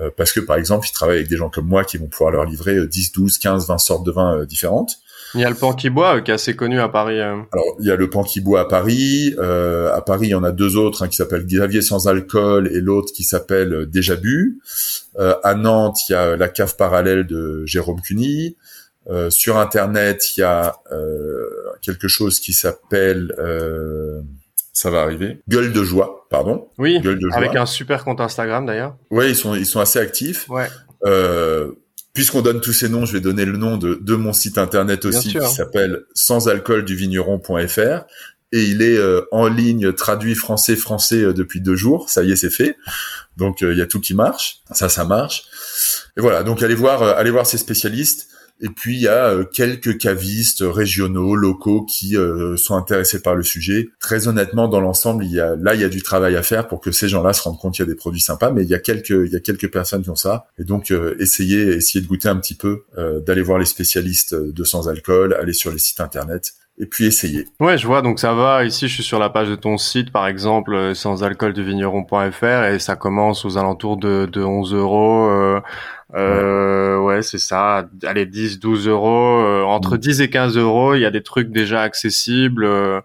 Speaker 2: Euh, parce que par exemple, ils travaillent avec des gens comme moi qui vont pouvoir leur livrer 10, 12, 15, 20 sortes de vins euh, différentes.
Speaker 1: Il y a le pan qui boit euh, qui est assez connu à Paris.
Speaker 2: Alors il y a le pan qui boit à Paris. Euh, à Paris, il y en a deux autres, un qui s'appelle Xavier sans alcool et l'autre qui s'appelle Déjà bu. Euh, à Nantes, il y a la cave parallèle de Jérôme Cuny. Euh, sur Internet, il y a quelque chose qui s'appelle ça va arriver. Gueule de joie, pardon.
Speaker 1: Oui. Gueule de joie. Avec un super compte Instagram d'ailleurs.
Speaker 2: Oui, ils sont ils sont assez actifs.
Speaker 1: Ouais.
Speaker 2: Euh, Puisqu'on donne tous ces noms, je vais donner le nom de, de mon site internet aussi qui s'appelle sansalcoolduvigneron.fr et il est euh, en ligne traduit français français euh, depuis deux jours. Ça y est, c'est fait. Donc euh, il y a tout qui marche. Ça, ça marche. Et voilà. Donc allez voir, allez voir ces spécialistes. Et puis il y a euh, quelques cavistes régionaux, locaux qui euh, sont intéressés par le sujet. Très honnêtement, dans l'ensemble, il y a là il y a du travail à faire pour que ces gens-là se rendent compte qu'il y a des produits sympas, mais il y a quelques il y a quelques personnes qui ont ça. Et donc euh, essayez essayez de goûter un petit peu, d'aller voir les spécialistes de sans alcool, aller sur les sites internet et puis essayer.
Speaker 1: Ouais, je vois, donc ça va. Ici, je suis sur la page de ton site, par exemple, euh, sans alcool de vigneron.fr, et ça commence aux alentours de, de 11 euros. Euh, euh, ouais, c'est ça. Allez, 10, 12 euros. Euh, entre 10 mm. et 15 euros, il y a des trucs déjà accessibles. Euh,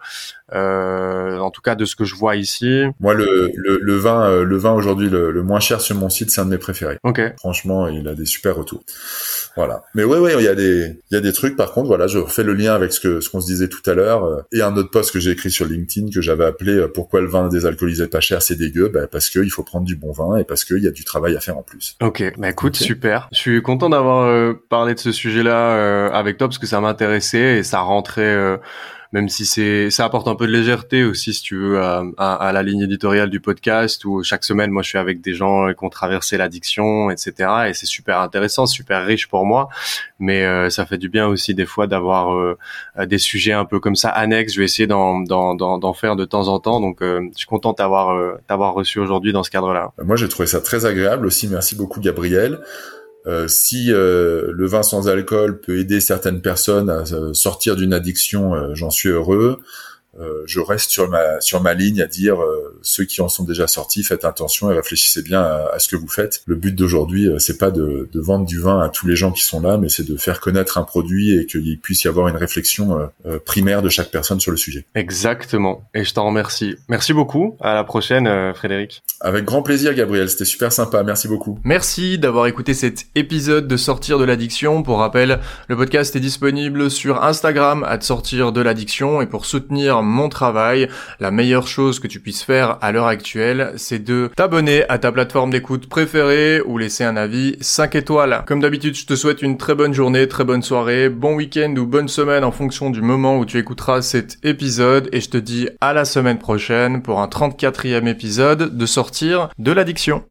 Speaker 1: euh, en tout cas, de ce que je vois ici.
Speaker 2: Moi, le, le, le vin, le vin aujourd'hui, le, le, moins cher sur mon site, c'est un de mes préférés.
Speaker 1: Ok.
Speaker 2: Franchement, il a des super retours. Voilà. Mais ouais, ouais, il y a des, il y a des trucs. Par contre, voilà, je refais le lien avec ce que, ce qu'on se disait tout à l'heure et un autre post que j'ai écrit sur LinkedIn que j'avais appelé "Pourquoi le vin désalcoolisé pas cher, c'est dégueu?" Ben, parce que il faut prendre du bon vin et parce qu'il y a du travail à faire en plus.
Speaker 1: Ok. Bah écoute, super. Je suis content d'avoir euh, parlé de ce sujet-là euh, avec toi parce que ça m'intéressait et ça rentrait euh, même si c'est ça apporte un peu de légèreté aussi si tu veux à, à, la ligne éditoriale du podcast où chaque semaine moi je suis avec des gens qui ont traversé l'addiction etc et c'est super intéressant super riche pour moi. Mais euh, ça fait du bien aussi des fois d'avoir euh, des sujets un peu comme ça annexes. Je vais essayer d'en d'en faire de temps en temps. Donc euh, je suis content d'avoir t'avoir reçu aujourd'hui dans ce cadre là
Speaker 2: moi j'ai trouvé ça très agréable aussi. Merci beaucoup Gabriel euh, si euh, le vin sans alcool peut aider certaines personnes à euh, sortir d'une addiction, j'en suis heureux. Euh, je reste sur ma sur ma ligne à dire euh, ceux qui en sont déjà sortis, faites attention et réfléchissez bien à, ce que vous faites. Le but d'aujourd'hui, euh, c'est pas de, de, vendre du vin à tous les gens qui sont là, mais c'est de faire connaître un produit et qu'il puisse y avoir une réflexion primaire de chaque personne sur le sujet.
Speaker 1: Exactement. Et je t'en remercie. Merci beaucoup. À la prochaine, Frédéric.
Speaker 2: Avec grand plaisir, Gabriel. C'était super sympa. Merci beaucoup.
Speaker 1: Merci d'avoir écouté cet épisode de Sortir de l'addiction. Pour rappel, le podcast est disponible sur Instagram à Sortir de l'addiction et pour soutenir mon travail, la meilleure chose que tu puisses faire à l'heure actuelle, c'est de t'abonner à ta plateforme d'écoute préférée ou laisser un avis 5 étoiles. Comme d'habitude, je te souhaite une très bonne journée, très bonne soirée, bon week-end ou bonne semaine en fonction du moment où tu écouteras cet épisode et je te dis à la semaine prochaine pour un 34e épisode de Sortir de l'addiction.